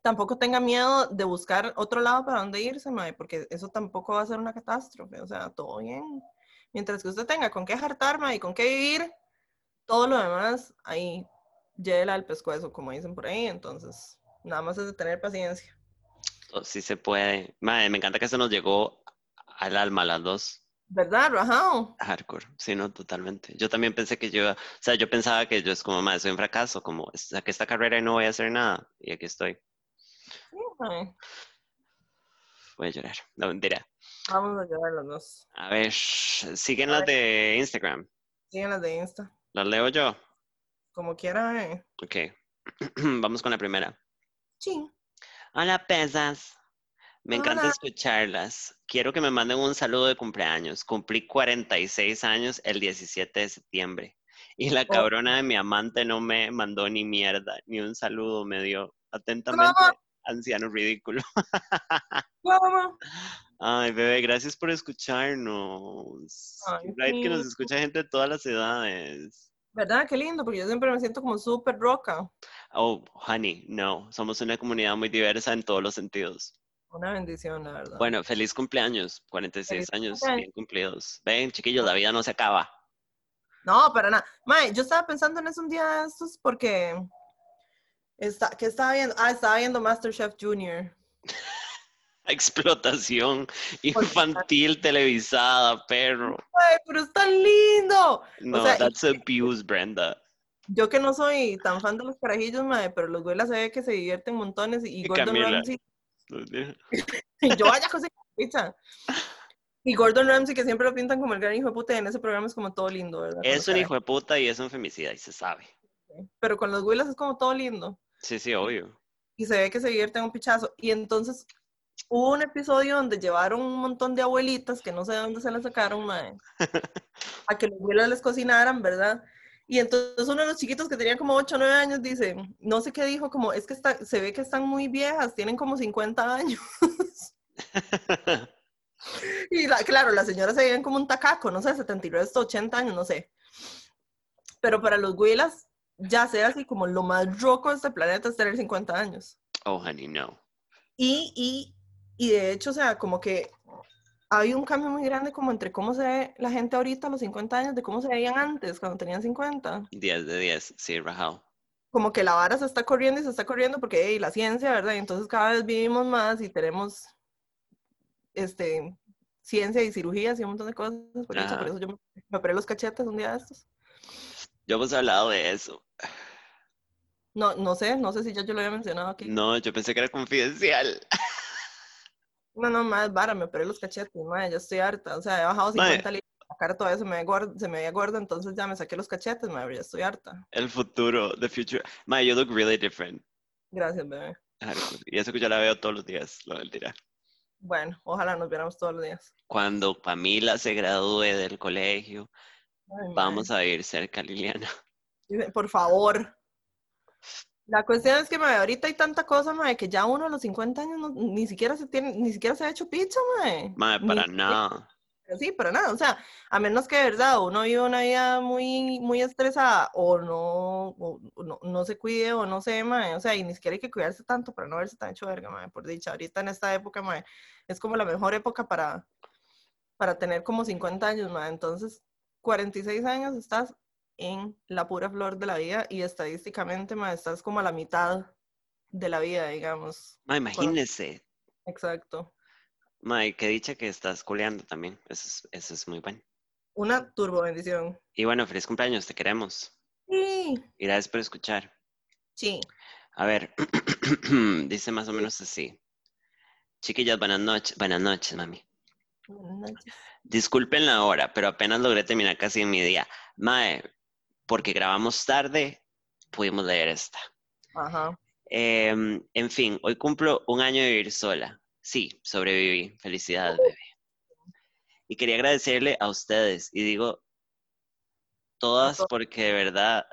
Speaker 2: tampoco tenga miedo de buscar otro lado para donde irse, mae, porque eso tampoco va a ser una catástrofe. O sea, todo bien. Mientras que usted tenga con qué hartar, mae, y con qué vivir, todo lo demás, ahí llévela al pescuezo, como dicen por ahí. Entonces, Nada más es de tener paciencia.
Speaker 1: Oh, sí se puede. Mae, me encanta que eso nos llegó al alma las dos.
Speaker 2: ¿Verdad, Rajao?
Speaker 1: Hardcore, sí, no, totalmente. Yo también pensé que yo, o sea, yo pensaba que yo es como, madre, soy un fracaso, como saqué esta carrera y no voy a hacer nada. Y aquí estoy.
Speaker 2: Sí.
Speaker 1: Voy a llorar. No, mentira.
Speaker 2: Vamos a llorar los dos.
Speaker 1: A ver, siguen las de Instagram.
Speaker 2: Siguen las de Insta.
Speaker 1: Las leo yo.
Speaker 2: Como quiera, eh.
Speaker 1: Ok. Vamos con la primera.
Speaker 2: Sí.
Speaker 1: Hola, pesas. Me encanta
Speaker 2: Hola.
Speaker 1: escucharlas. Quiero que me manden un saludo de cumpleaños. Cumplí 46 años el 17 de septiembre. Y la
Speaker 2: Oh.
Speaker 1: cabrona de mi amante no me mandó ni mierda, ni un saludo me dio. Atentamente,
Speaker 2: ¿Cómo?
Speaker 1: anciano ridículo.
Speaker 2: ¿Cómo?
Speaker 1: Ay, bebé, gracias por escucharnos.
Speaker 2: Ay,
Speaker 1: right que nos escucha gente de todas las edades.
Speaker 2: ¿Verdad? Qué lindo, porque yo siempre me siento como súper roca.
Speaker 1: Oh, honey, no. Somos una comunidad muy diversa en todos los sentidos.
Speaker 2: Una bendición, la verdad.
Speaker 1: Bueno, feliz cumpleaños, 46
Speaker 2: Feliz
Speaker 1: años
Speaker 2: cumpleaños.
Speaker 1: bien cumplidos. Ven, chiquillos, la vida no se acaba.
Speaker 2: No, para nada. Mae, yo estaba pensando en eso un día de estos porque... Está, ¿Qué estaba viendo? Ah, estaba viendo MasterChef Junior.
Speaker 1: Explotación infantil televisada, perro.
Speaker 2: Ay, pero es tan lindo.
Speaker 1: No,
Speaker 2: sea, y-
Speaker 1: that's abuse, Brenda.
Speaker 2: Yo que no soy tan fan de los carajillos, mae, pero los güeyes se ve que se divierten montones y,
Speaker 1: Y
Speaker 2: Gordon. Ramsay, yo vaya cosa pizza. Y Gordon Ramsay que siempre lo pintan como el gran hijo de puta y en ese programa es como todo lindo, ¿verdad?
Speaker 1: Es un hijo de puta y es un femicida, y se sabe.
Speaker 2: Pero con los güeyes es como todo lindo.
Speaker 1: Sí, sí, obvio.
Speaker 2: y se ve que se divierten un pichazo. Y entonces hubo un episodio donde llevaron un montón de abuelitas, que no sé de dónde se las sacaron, a que los abuelos les cocinaran, ¿verdad? Y entonces uno de los chiquitos que tenía como 8 o 9 años dice, no sé qué dijo, como es que está, se ve que están muy viejas, tienen como 50 años. Y la- claro, las señoras se veían como un tacaco, no sé, 79, 80 años, no sé. Pero para los güilas, ya sea así como lo más roco de este planeta es tener 50 años.
Speaker 1: oh, honey, no.
Speaker 2: Y, y, y de hecho, o sea, como que hay un cambio muy grande como entre cómo se ve la gente ahorita a los 50 años de cómo se veían antes, cuando tenían 50.
Speaker 1: 10 de 10, sí, rajao.
Speaker 2: Como que la vara se está corriendo y se está corriendo porque hey, la ciencia, ¿verdad? Y entonces cada vez vivimos más y tenemos este, ciencia y cirugías y un montón de cosas. Por,
Speaker 1: Ajá.
Speaker 2: por eso yo me, me operé los cachetes un día de estos.
Speaker 1: Yo hemos hablado de eso.
Speaker 2: No, no sé, no sé si ya yo lo había mencionado aquí.
Speaker 1: No, yo pensé que era confidencial.
Speaker 2: No, no, más vara, me operé los cachetes, madre, ya estoy harta. O sea, he bajado
Speaker 1: Mae.
Speaker 2: 50 libras, la cara todavía se me, gorda, se me veía gorda, entonces ya me saqué los cachetes, madre, ya estoy harta.
Speaker 1: El futuro, the future. My, you look really different.
Speaker 2: Gracias, bebé.
Speaker 1: Hardcore. Y eso que yo la veo todos los días, lo mentira.
Speaker 2: Bueno, ojalá nos viéramos todos los días.
Speaker 1: Cuando Camila se gradúe del colegio,
Speaker 2: Ay,
Speaker 1: vamos a ir cerca, Liliana.
Speaker 2: Por favor. La cuestión es que mae, ahorita hay tanta cosa, mae, que ya uno a los 50 años no- ni siquiera se tiene, ni siquiera se ha hecho pizza, mae.
Speaker 1: Mae, para nada.
Speaker 2: Sí, para nada. O sea, a menos que de verdad uno vive una vida muy, muy estresada o no, o no, no se cuide o no se, mae. O sea, y ni siquiera hay que cuidarse tanto para no verse tan hecho verga, mae. Por dicha, ahorita en esta época, mae, es como la mejor época para, para tener como 50 años, mae. Entonces, 46 años estás en la pura flor de la vida y estadísticamente, mae, estás como a la mitad de la vida, digamos.
Speaker 1: Mae, imagínese.
Speaker 2: Exacto.
Speaker 1: Mae, qué dicha que estás culeando también. Eso es, eso es muy bueno.
Speaker 2: Una turbo bendición.
Speaker 1: Y bueno, feliz cumpleaños, te queremos.
Speaker 2: Sí,
Speaker 1: Y gracias por escuchar.
Speaker 2: sí.
Speaker 1: A ver, dice más o menos así. Chiquillas, buenas noches. Buenas noches, mami.
Speaker 2: Buenas noches.
Speaker 1: Disculpen la hora, pero apenas logré terminar casi mi día. Mae, porque grabamos tarde, pudimos leer esta.
Speaker 2: Ajá.
Speaker 1: Em, en fin, hoy cumplo un año de vivir sola. Sí, sobreviví. Felicidades, bebé. Y quería agradecerle a ustedes, y digo todas
Speaker 2: todas.
Speaker 1: porque de verdad,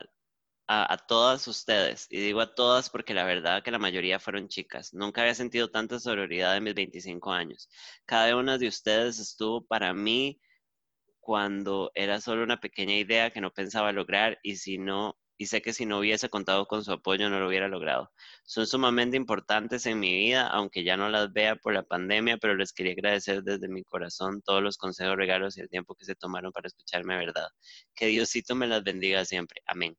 Speaker 1: a, a todas ustedes, y digo a todas porque la verdad que la mayoría fueron chicas. Nunca había sentido tanta sororidad en mis 25 años. Cada una de ustedes estuvo para mí cuando era solo una pequeña idea que no pensaba lograr y si no y sé que si no hubiese contado con su apoyo no lo hubiera logrado. Son sumamente importantes en mi vida, aunque ya no las vea por la pandemia, pero les quería agradecer desde mi corazón todos los consejos, regalos y el tiempo que se tomaron para escucharme, ¿verdad? Que Diosito me las bendiga siempre. Amén.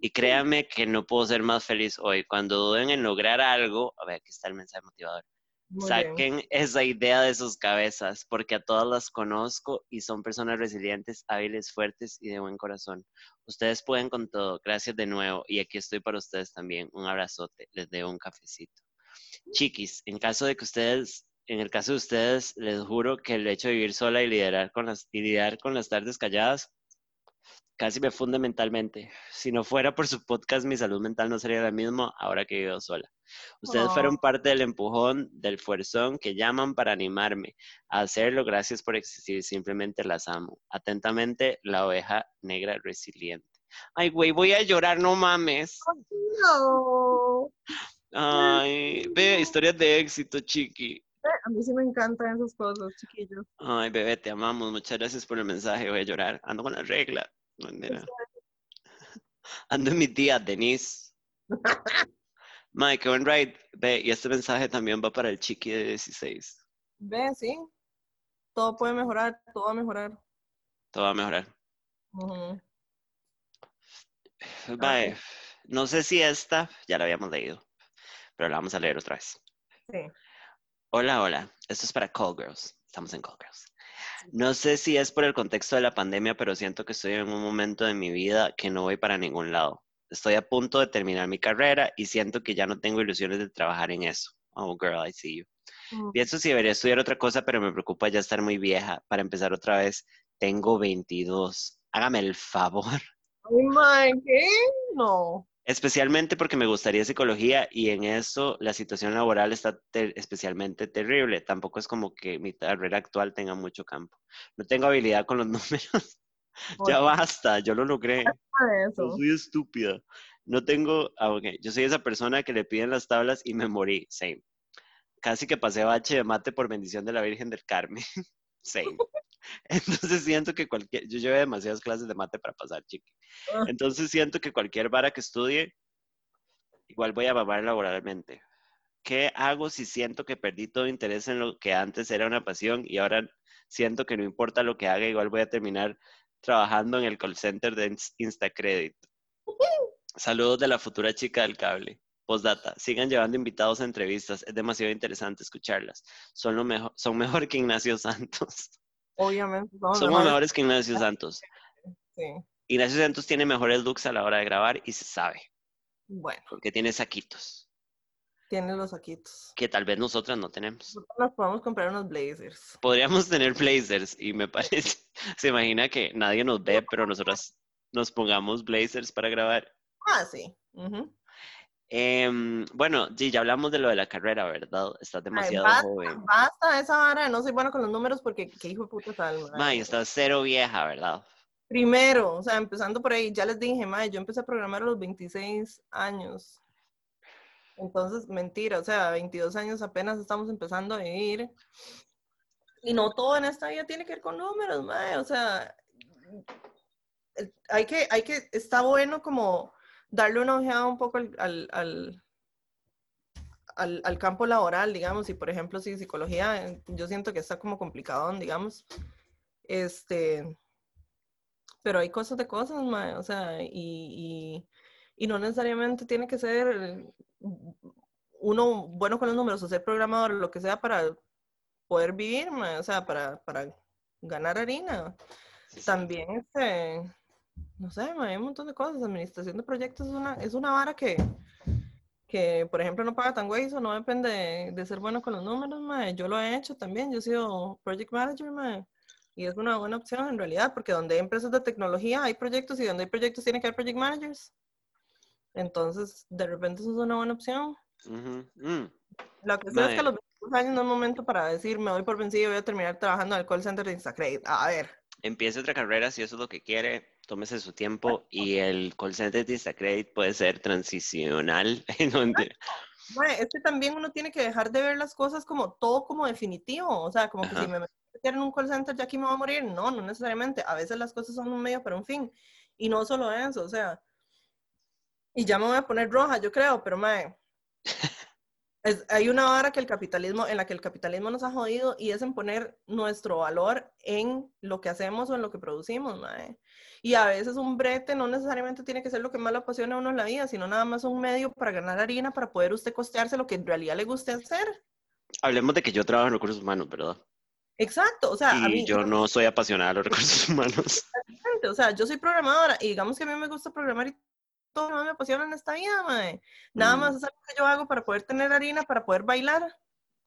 Speaker 1: Y créanme que no puedo ser más feliz hoy. Cuando duden en lograr algo, a ver, aquí está el mensaje motivador. Saquen esa idea de sus cabezas, porque a todas las conozco y son personas resilientes, hábiles, fuertes y de buen corazón. Ustedes pueden con todo. Gracias de nuevo. Y aquí estoy para ustedes también. Un abrazote. Les debo un cafecito. Chiquis, en caso de que ustedes, en el caso de ustedes, les juro que el hecho de vivir sola y lidiar con y lidiar con las tardes calladas casi me funde mentalmente. Si no fuera por su podcast, mi salud mental no sería la misma ahora que vivo sola. Ustedes fueron
Speaker 2: Oh.
Speaker 1: parte del empujón, del fuerzón que llaman para animarme a hacerlo. Gracias por existir, simplemente las amo. Atentamente, la oveja negra resiliente. Ay, güey, voy a llorar, no mames.
Speaker 2: No.
Speaker 1: Ay, ve, historias de éxito, chiqui.
Speaker 2: A mí sí me encantan esas cosas, chiquillos.
Speaker 1: Ay, bebé, te amamos. Muchas gracias por el mensaje. Voy a llorar. Ando con la regla. Mentira. Ando en mi tía, Denise. Mike, buen ride. Ve, y este mensaje también va para el chiqui de 16.
Speaker 2: Ve, sí. Todo puede mejorar, todo va a mejorar.
Speaker 1: Todo va a mejorar. Bye. No sé si esta ya la habíamos leído, pero la vamos a leer otra vez.
Speaker 2: Sí.
Speaker 1: Hola, hola. Esto es para Call Girls. Estamos en Call Girls. No sé si es por el contexto de la pandemia, pero siento que estoy en un momento de mi vida que no voy para ningún lado. Estoy a punto de terminar mi carrera y siento que ya no tengo ilusiones de trabajar en eso. Oh, girl, I see you.
Speaker 2: Mm.
Speaker 1: Pienso si debería estudiar otra cosa, pero me preocupa ya estar muy vieja para empezar otra vez. Tengo 22. Hágame el favor.
Speaker 2: Ay, mae, ¿qué? No.
Speaker 1: Especialmente porque me gustaría psicología y en eso la situación laboral está ter- especialmente terrible. Tampoco es como que mi carrera actual tenga mucho campo. No tengo habilidad con los números. ya basta, yo lo logré. Yo soy estúpida. No tengo, ah, ok. Yo soy esa persona que le piden las tablas y me morí. Same. Casi que pasé bache de mate por bendición de la Virgen del Carmen. Same. Entonces siento que cualquier, yo llevé demasiadas clases de mate para pasar, chiqui.
Speaker 2: Ah.
Speaker 1: Entonces siento que cualquier vara que estudie, igual voy a mamar laboralmente. ¿Qué hago si siento que perdí todo interés en lo que antes era una pasión y ahora siento que no importa lo que haga, igual voy a terminar trabajando en el call center de Ins- Instacredit? Saludos de la futura chica del cable. Postdata, sigan llevando invitados a entrevistas, es demasiado interesante escucharlas. Son, lo mejor, son mejor que Ignacio Santos.
Speaker 2: Obviamente. somos
Speaker 1: Somos
Speaker 2: mejores.
Speaker 1: que Ignacio Santos.
Speaker 2: Sí.
Speaker 1: Ignacio Santos tiene mejores looks a la hora de grabar y se sabe,
Speaker 2: Bueno,
Speaker 1: porque tiene saquitos,
Speaker 2: tiene los saquitos.
Speaker 1: que tal vez nosotras no tenemos.
Speaker 2: Nosotros nos podemos comprar unos blazers.
Speaker 1: Podríamos tener blazers y me parece, se imagina que nadie nos ve, pero nosotras nos pongamos blazers para grabar.
Speaker 2: Ah, sí. Ujú.
Speaker 1: Em, bueno, sí, ya hablamos de lo de la carrera, ¿verdad? Estás
Speaker 2: Ay,
Speaker 1: demasiado
Speaker 2: basta,
Speaker 1: joven.
Speaker 2: basta esa vara, no soy bueno con los números porque qué hijo de puta tal, mae.
Speaker 1: May, estás cero vieja, ¿verdad?
Speaker 2: Primero, o sea, empezando por ahí, ya les dije, mae, yo empecé a programar a los 26 años. Entonces, mentira, o sea, 22 años apenas estamos empezando a vivir. Y no todo en esta vida tiene que ver con números, mae, o sea, hay que, hay que, está bueno como darle una ojeada un poco al, al, al, al- al campo laboral, digamos, y por ejemplo, si psicología, yo siento que está como complicado, digamos, este, pero hay cosas de cosas, mae, o sea, y, y, y no necesariamente tiene que ser uno bueno con los números o ser programador lo que sea para poder vivir, o sea, para, para ganar harina.
Speaker 1: Sí, sí.
Speaker 2: También, este, no sé, hay un montón de cosas. Administración de proyectos es una, es una vara que, que, por ejemplo, no paga tan güey, eso no depende de, de ser bueno con los números, mae. Yo lo he hecho también, yo he sido project manager, mae. Y es una buena opción en realidad, porque donde hay empresas de tecnología hay proyectos y donde hay proyectos tiene que haber project managers. Entonces, de repente eso es una buena opción.
Speaker 1: Ujú, mm.
Speaker 2: Lo que sé es que a los 22 años no es momento para decir me doy por vencido y voy a terminar trabajando en el call center de Instacredit. A ver,
Speaker 1: Empiece otra carrera si eso es lo que quiere, tómese su tiempo y el call center de Instacredit puede ser transicional. No, mentira.
Speaker 2: Mae, es que también uno tiene que dejar de ver las cosas como todo como definitivo. O sea, como que
Speaker 1: Ajá.
Speaker 2: si me meto en un call center ya aquí me voy a morir. No, no necesariamente. A veces las cosas son un medio para un fin. Y no solo eso, o sea. Y ya me voy a poner roja, yo creo, pero mae. hay una vara que el capitalismo, en la que el capitalismo nos ha jodido y es en poner nuestro valor en lo que hacemos o en lo que producimos, mae. Y a veces un brete no necesariamente tiene que ser lo que más le apasiona a uno en la vida, sino nada más un medio para ganar harina, para poder usted costearse lo que en realidad le guste hacer.
Speaker 1: Hablemos de que yo trabajo en recursos humanos, ¿verdad?
Speaker 2: Exacto, o sea,
Speaker 1: y a mí, yo no soy apasionada de los recursos humanos.
Speaker 2: O sea, yo soy programadora y digamos que a mí me gusta programar y todo lo me apasiona en esta vida, mae. Nada más mm. es algo que yo hago para poder tener harina, para poder bailar,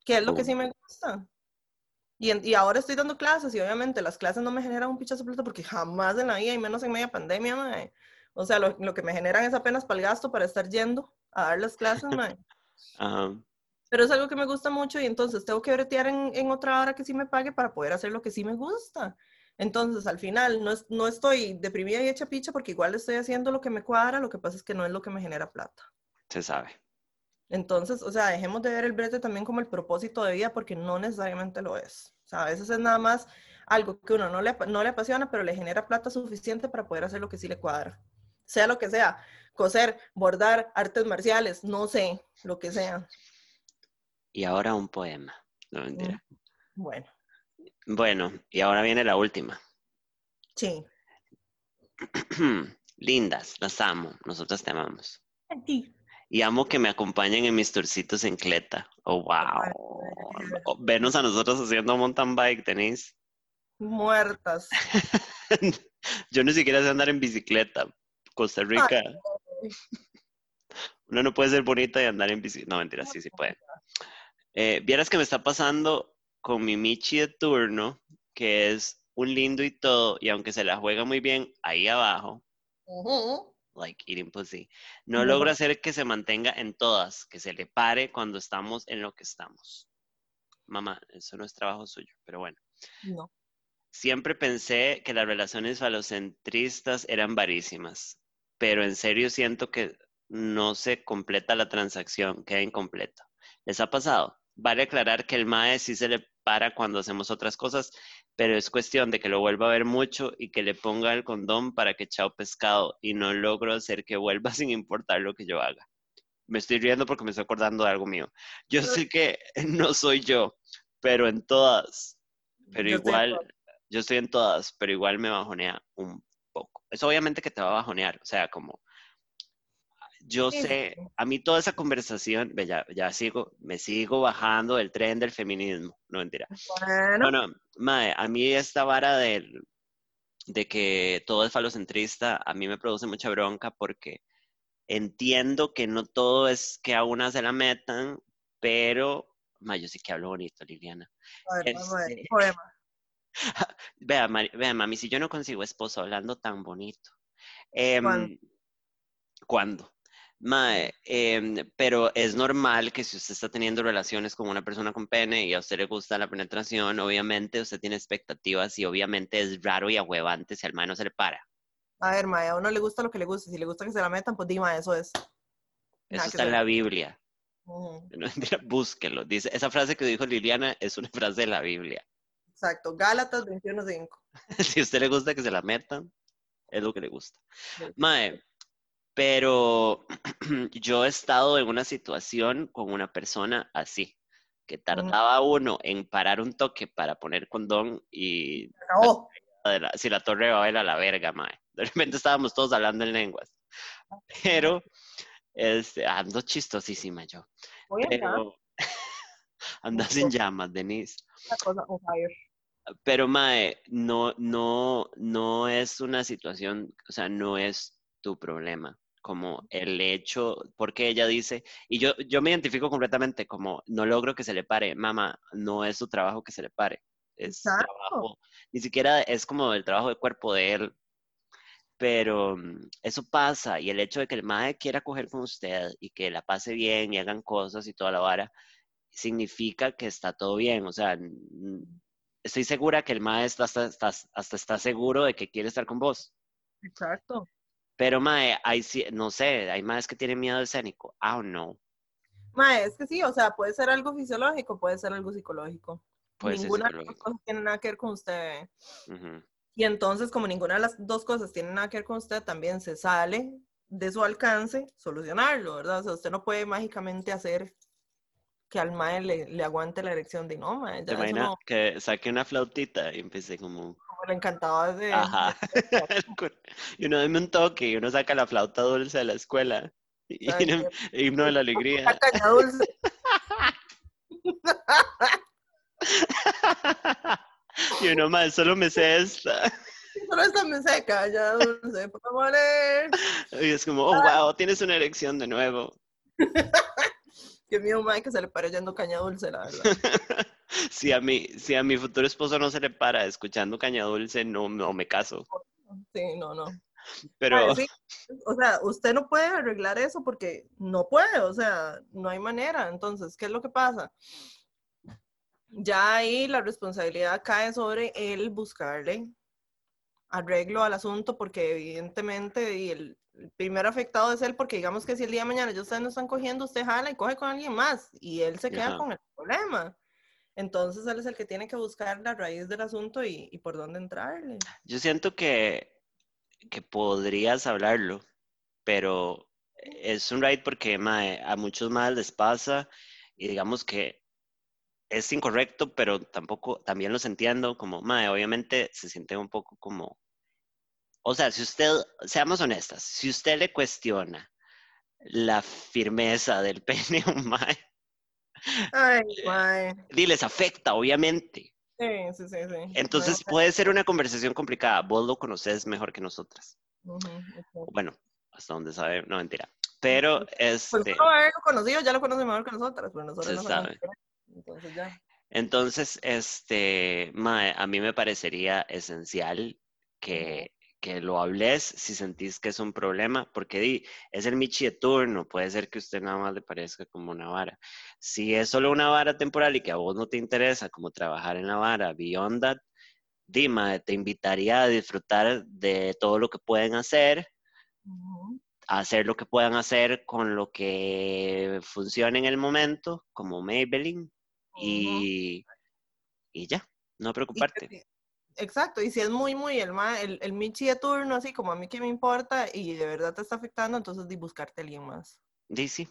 Speaker 2: que es lo que sí me gusta. Y, y, ahora estoy dando clases y obviamente las clases no me generan un pichazo plata porque jamás en la vida, y menos en media pandemia, mae. O sea, lo, lo, que me generan es apenas para el gasto para estar yendo a dar las clases, mae. Pero es algo que me gusta mucho y entonces tengo que bretear en, en, otra hora que sí me pague para poder hacer lo que sí me gusta. Entonces, al final, no, no estoy deprimida y hecha picha porque igual estoy haciendo lo que me cuadra, lo que pasa es que no es lo que me genera plata.
Speaker 1: Se sabe.
Speaker 2: Entonces, o sea, dejemos de ver el brete también como el propósito de vida porque no necesariamente lo es. O sea, a veces es nada más algo que uno no le, no le apasiona, pero le genera plata suficiente para poder hacer lo que sí le cuadra. Sea lo que sea, coser, bordar, artes marciales, no sé, lo que sea.
Speaker 1: Y ahora un poema. No mentira.
Speaker 2: Bueno.
Speaker 1: Bueno, y ahora viene la última.
Speaker 2: Sí.
Speaker 1: Lindas, las amo, nosotras te amamos. Y amo que me acompañen en mis turcitos en Cleta. Oh, wow. Venos a nosotros haciendo mountain bike, tenéis.
Speaker 2: Muertas.
Speaker 1: Yo ni siquiera sé andar en bicicleta. Costa Rica. Uno no puede ser bonita y andar en bicicleta. No, mentira, sí, sí puede. Eh, Vieras que me está pasando con mi Michi de turno, que es un lindo y todo, y aunque se la juega muy bien ahí abajo, like eating pussy, no logra hacer que se mantenga en todas, que se le pare cuando estamos en lo que estamos. Mamá, eso no es trabajo suyo, pero bueno.
Speaker 2: No.
Speaker 1: Siempre pensé que las relaciones falocentristas eran varísimas, pero en serio siento que no se completa la transacción, queda incompleta. ¿Les ha pasado? Vale aclarar que el MAE sí se le para cuando hacemos otras cosas, pero es cuestión de que lo vuelva a ver mucho y que le ponga el condón para que chao pescado y no logro hacer que vuelva sin importar lo que yo haga. Me estoy riendo porque me estoy acordando de algo mío. Yo sé que no soy yo, pero en todas, pero igual, yo estoy en todas, pero igual me bajonea un poco. Es obviamente que te va a bajonear, o sea, como yo sé, a mí toda esa conversación, ya, ya sigo, me sigo bajando del tren del feminismo, no mentira. Bueno, mae, a mí esta vara de, de que todo es falocentrista, a mí me produce mucha bronca porque entiendo que no todo es que a una se la metan, pero, mae, yo sí que hablo bonito, Liliana.
Speaker 2: Este,
Speaker 1: vea, vea, mami, si yo no consigo esposo hablando tan bonito. Eh, ¿Cuándo? Mae, em, pero es normal que si usted está teniendo relaciones con una persona con pene y a usted le gusta la penetración, obviamente usted tiene expectativas y obviamente es raro y ahuevante si al mae no se le para.
Speaker 2: A ver, mae, a uno le gusta lo que le gusta. Si le gusta que se la metan, pues dime, eso es.
Speaker 1: Eso está en la Biblia. búsquelo. Dice, esa frase que dijo Liliana es una frase de la Biblia.
Speaker 2: Exacto, Gálatas 21.5.
Speaker 1: si a usted le gusta que se la metan, es lo que le gusta. Mae, pero yo he estado en una situación con una persona así, que tardaba uno en parar un toque para poner condón y... Si la torre va a ver a la verga, mae. De repente estábamos todos hablando en lenguas. Pero, este, ando chistosísima yo. Pero, ando sin llamas, Denise. Pero, mae, no, no, no es una situación, o sea, no es tu problema como el hecho, porque ella dice, y yo, yo me identifico completamente como, no logro que se le pare, mamá, no es su trabajo que se le pare, es trabajo, ni siquiera es como el trabajo de cuerpo de él, pero mm, eso pasa, y el hecho de que el madre quiera coger con usted y que la pase bien y hagan cosas y toda la vara, significa que está todo bien, o sea, estoy segura que el maestro hasta, hasta está seguro de que quiere estar con vos.
Speaker 2: Exacto.
Speaker 1: Pero, mae, hay, no sé, hay más que tienen miedo escénico. I don't know.
Speaker 2: Mae, es que sí, o sea, puede ser algo fisiológico, puede ser algo psicológico. ninguna de las dos cosas tiene nada que ver con usted. Y entonces, como ninguna de las dos cosas tiene nada que ver con usted, también se sale de su alcance solucionarlo, ¿verdad? O sea, usted no puede mágicamente hacer que al mae le, le aguante la erección de no, mae.
Speaker 1: ¿Te
Speaker 2: Ya eso no,
Speaker 1: que saque una flautita y empecé como,
Speaker 2: como le encantaba de,
Speaker 1: ajá, y uno dame un toque y uno saca la flauta dulce de la escuela, y,
Speaker 2: ¿Sabes
Speaker 1: y-
Speaker 2: qué?
Speaker 1: himno de la alegría.
Speaker 2: la caña dulce.
Speaker 1: y uno más, solo me sé esta.
Speaker 2: Solo esta me seca, ya dulce, por favor. eh.
Speaker 1: Y es como, oh, wow, tienes una erección de nuevo.
Speaker 2: Dios mío, mae, que se le pare yendo caña dulce, la verdad.
Speaker 1: si, a mi, si a mi futuro esposo no se le para escuchando caña dulce, no, no me caso.
Speaker 2: Sí, no, no.
Speaker 1: Pero,
Speaker 2: sí, O sea, usted no puede arreglar eso porque no puede, o sea, no hay manera. Entonces, ¿qué es lo que pasa? Ya ahí la responsabilidad cae sobre él buscarle arreglo al asunto porque evidentemente y el, el primer afectado es él porque digamos que si el día de mañana ya ustedes no están cogiendo, usted jala y coge con alguien más y él se queda
Speaker 1: Ajá.
Speaker 2: con el problema. Entonces él es el que tiene que buscar la raíz del asunto y, y por dónde entrarle.
Speaker 1: yo siento que, que podrías hablarlo, pero es un right porque a muchos más les pasa y digamos que es incorrecto, pero tampoco, también los entiendo, como, mae, obviamente se siente un poco como, o sea, si usted, seamos honestas, si usted le cuestiona la firmeza del pene mae,
Speaker 2: Ay, mae.
Speaker 1: y les afecta, obviamente.
Speaker 2: Sí, sí, sí, sí.
Speaker 1: Entonces puede ser una conversación complicada. Vos lo conoces mejor que nosotras. Bueno, hasta donde sabe, no mentira. Pero
Speaker 2: Pues
Speaker 1: este,
Speaker 2: solo haberlo conocido, ya lo conoce mejor que nosotras, pero nosotros
Speaker 1: Se
Speaker 2: no
Speaker 1: sabe.
Speaker 2: Entonces ya.
Speaker 1: entonces, este, mae, a mí me parecería esencial que, que lo hables si sentís que es un problema, porque di, es el Michi de turno, puede ser que a usted nada más le parezca como una vara. Si es solo una vara temporal y que a vos no te interesa como trabajar en la vara, beyond that, di, mae, te invitaría a disfrutar de todo lo que pueden hacer, hacer lo que puedan hacer con lo que funcione en el momento, como Maybelline, y, y ya, no preocuparte.
Speaker 2: Exacto, y si es muy, muy el, ma- el, el Michi de turno, así como a mí que me importa y de verdad te está afectando, entonces di buscarte a alguien más.
Speaker 1: Di sí.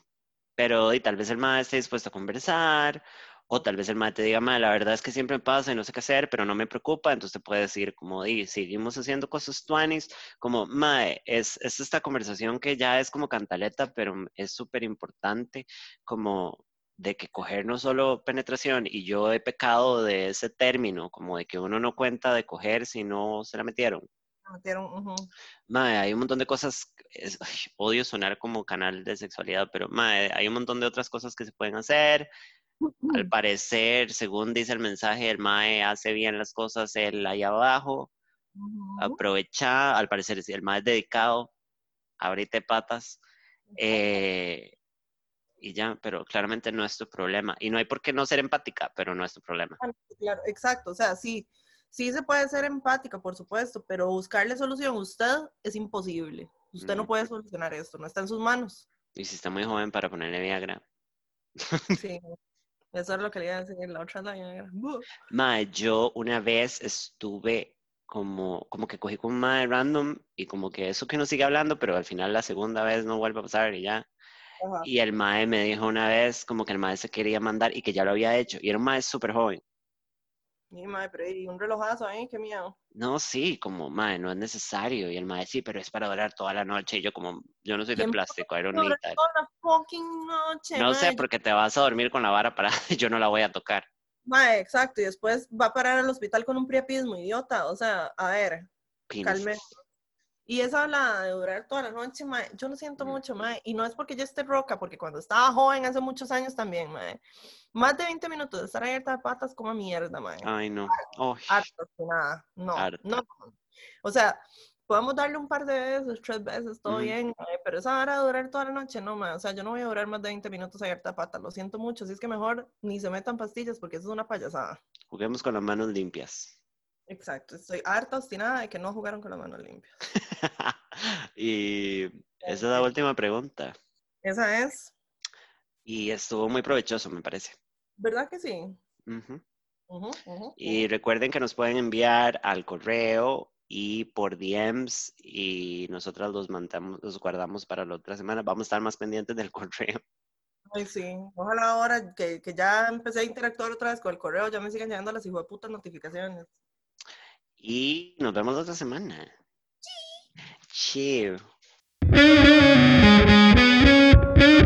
Speaker 1: Pero y tal vez el maestro esté dispuesto a conversar, o tal vez el maestro te diga, "Ma, la verdad es que siempre me pasa y no sé qué hacer, pero no me preocupa, entonces te puede decir, como, di, seguimos haciendo cosas tuanis, como, mae, es, es esta conversación que ya es como cantaleta, pero es súper importante, como de que coger no solo penetración, y yo he pecado de ese término, como de que uno no cuenta de coger si no se la metieron.
Speaker 2: Me metieron, ujú.
Speaker 1: Mae, hay un montón de cosas, es- ay, odio sonar como canal de sexualidad, pero mae, hay un montón de otras cosas que se pueden hacer. Al parecer, según dice el mensaje, el mae hace bien las cosas él ahí abajo,
Speaker 2: Ujú.
Speaker 1: aprovecha, al parecer si el mae es dedicado, abrite patas, eh, y ya, pero claramente no es tu problema. Y no hay por qué no ser empática, pero no es tu problema.
Speaker 2: Claro, exacto, o sea, sí, sí se puede ser empática, por supuesto, pero buscarle solución a usted es imposible. Usted no
Speaker 1: Mm.
Speaker 2: puede solucionar esto, no está en sus manos.
Speaker 1: Y si está muy joven para ponerle Viagra.
Speaker 2: Sí, eso es lo que le iba a decir la otra la Viagra.
Speaker 1: Mae, yo una vez estuve como, como que cogí con un mae random y como que eso que no sigue hablando, pero al final la segunda vez no vuelve a pasar y ya.
Speaker 2: Ajá.
Speaker 1: Y el mae me dijo una vez como que el mae se quería mandar y que ya lo había hecho. Y era un mae súper joven.
Speaker 2: Y, madre, pero y un relojazo ahí, qué miedo.
Speaker 1: No, sí, como mae, no es necesario. Y el mae, sí, pero es para durar toda la noche. Y yo como, yo no soy de
Speaker 2: ¿Quién
Speaker 1: plástico,
Speaker 2: la fucking noche,
Speaker 1: No sé,
Speaker 2: mae.
Speaker 1: porque te vas a dormir con la vara para yo no la voy a tocar.
Speaker 2: Mae, exacto, y después va a parar al hospital con un priapismo, idiota. O sea, a ver, calme. Y esa habla de durar toda la noche, mae, yo lo siento
Speaker 1: Mm.
Speaker 2: mucho, mae. Y no es porque yo esté roca, porque cuando estaba joven, hace muchos años también. Más de 20 minutos de estar abierta de patas como mierda, mae.
Speaker 1: Ay, no. Oh,
Speaker 2: Harto, nada. No,
Speaker 1: Harto.
Speaker 2: no. O sea, podemos darle un par de veces, tres veces, todo
Speaker 1: Ujú.
Speaker 2: bien, pero esa hora de durar toda la noche, no, mae. O sea, yo no voy a durar más de 20 minutos abierta de patas, lo siento mucho. Así es que mejor ni se metan pastillas porque eso es una payasada.
Speaker 1: juguemos con las manos limpias.
Speaker 2: Exacto, estoy harta, obstinada de que no jugaron con las manos limpias.
Speaker 1: y esa es la última pregunta.
Speaker 2: Esa es,
Speaker 1: Y estuvo muy provechoso, me parece.
Speaker 2: ¿verdad que sí?
Speaker 1: Ujú.
Speaker 2: Ujú, ujú,
Speaker 1: Y recuerden que nos pueden enviar al correo y por DMs y nosotras los mandamos, los guardamos para la otra semana. Vamos a estar más pendientes del correo.
Speaker 2: Ay, sí. Ojalá ahora que, que ya empecé a interactuar otra vez con el correo, ya me sigan llegando las hijo de putas notificaciones.
Speaker 1: Y nos vemos la otra semana. Sí. Chill.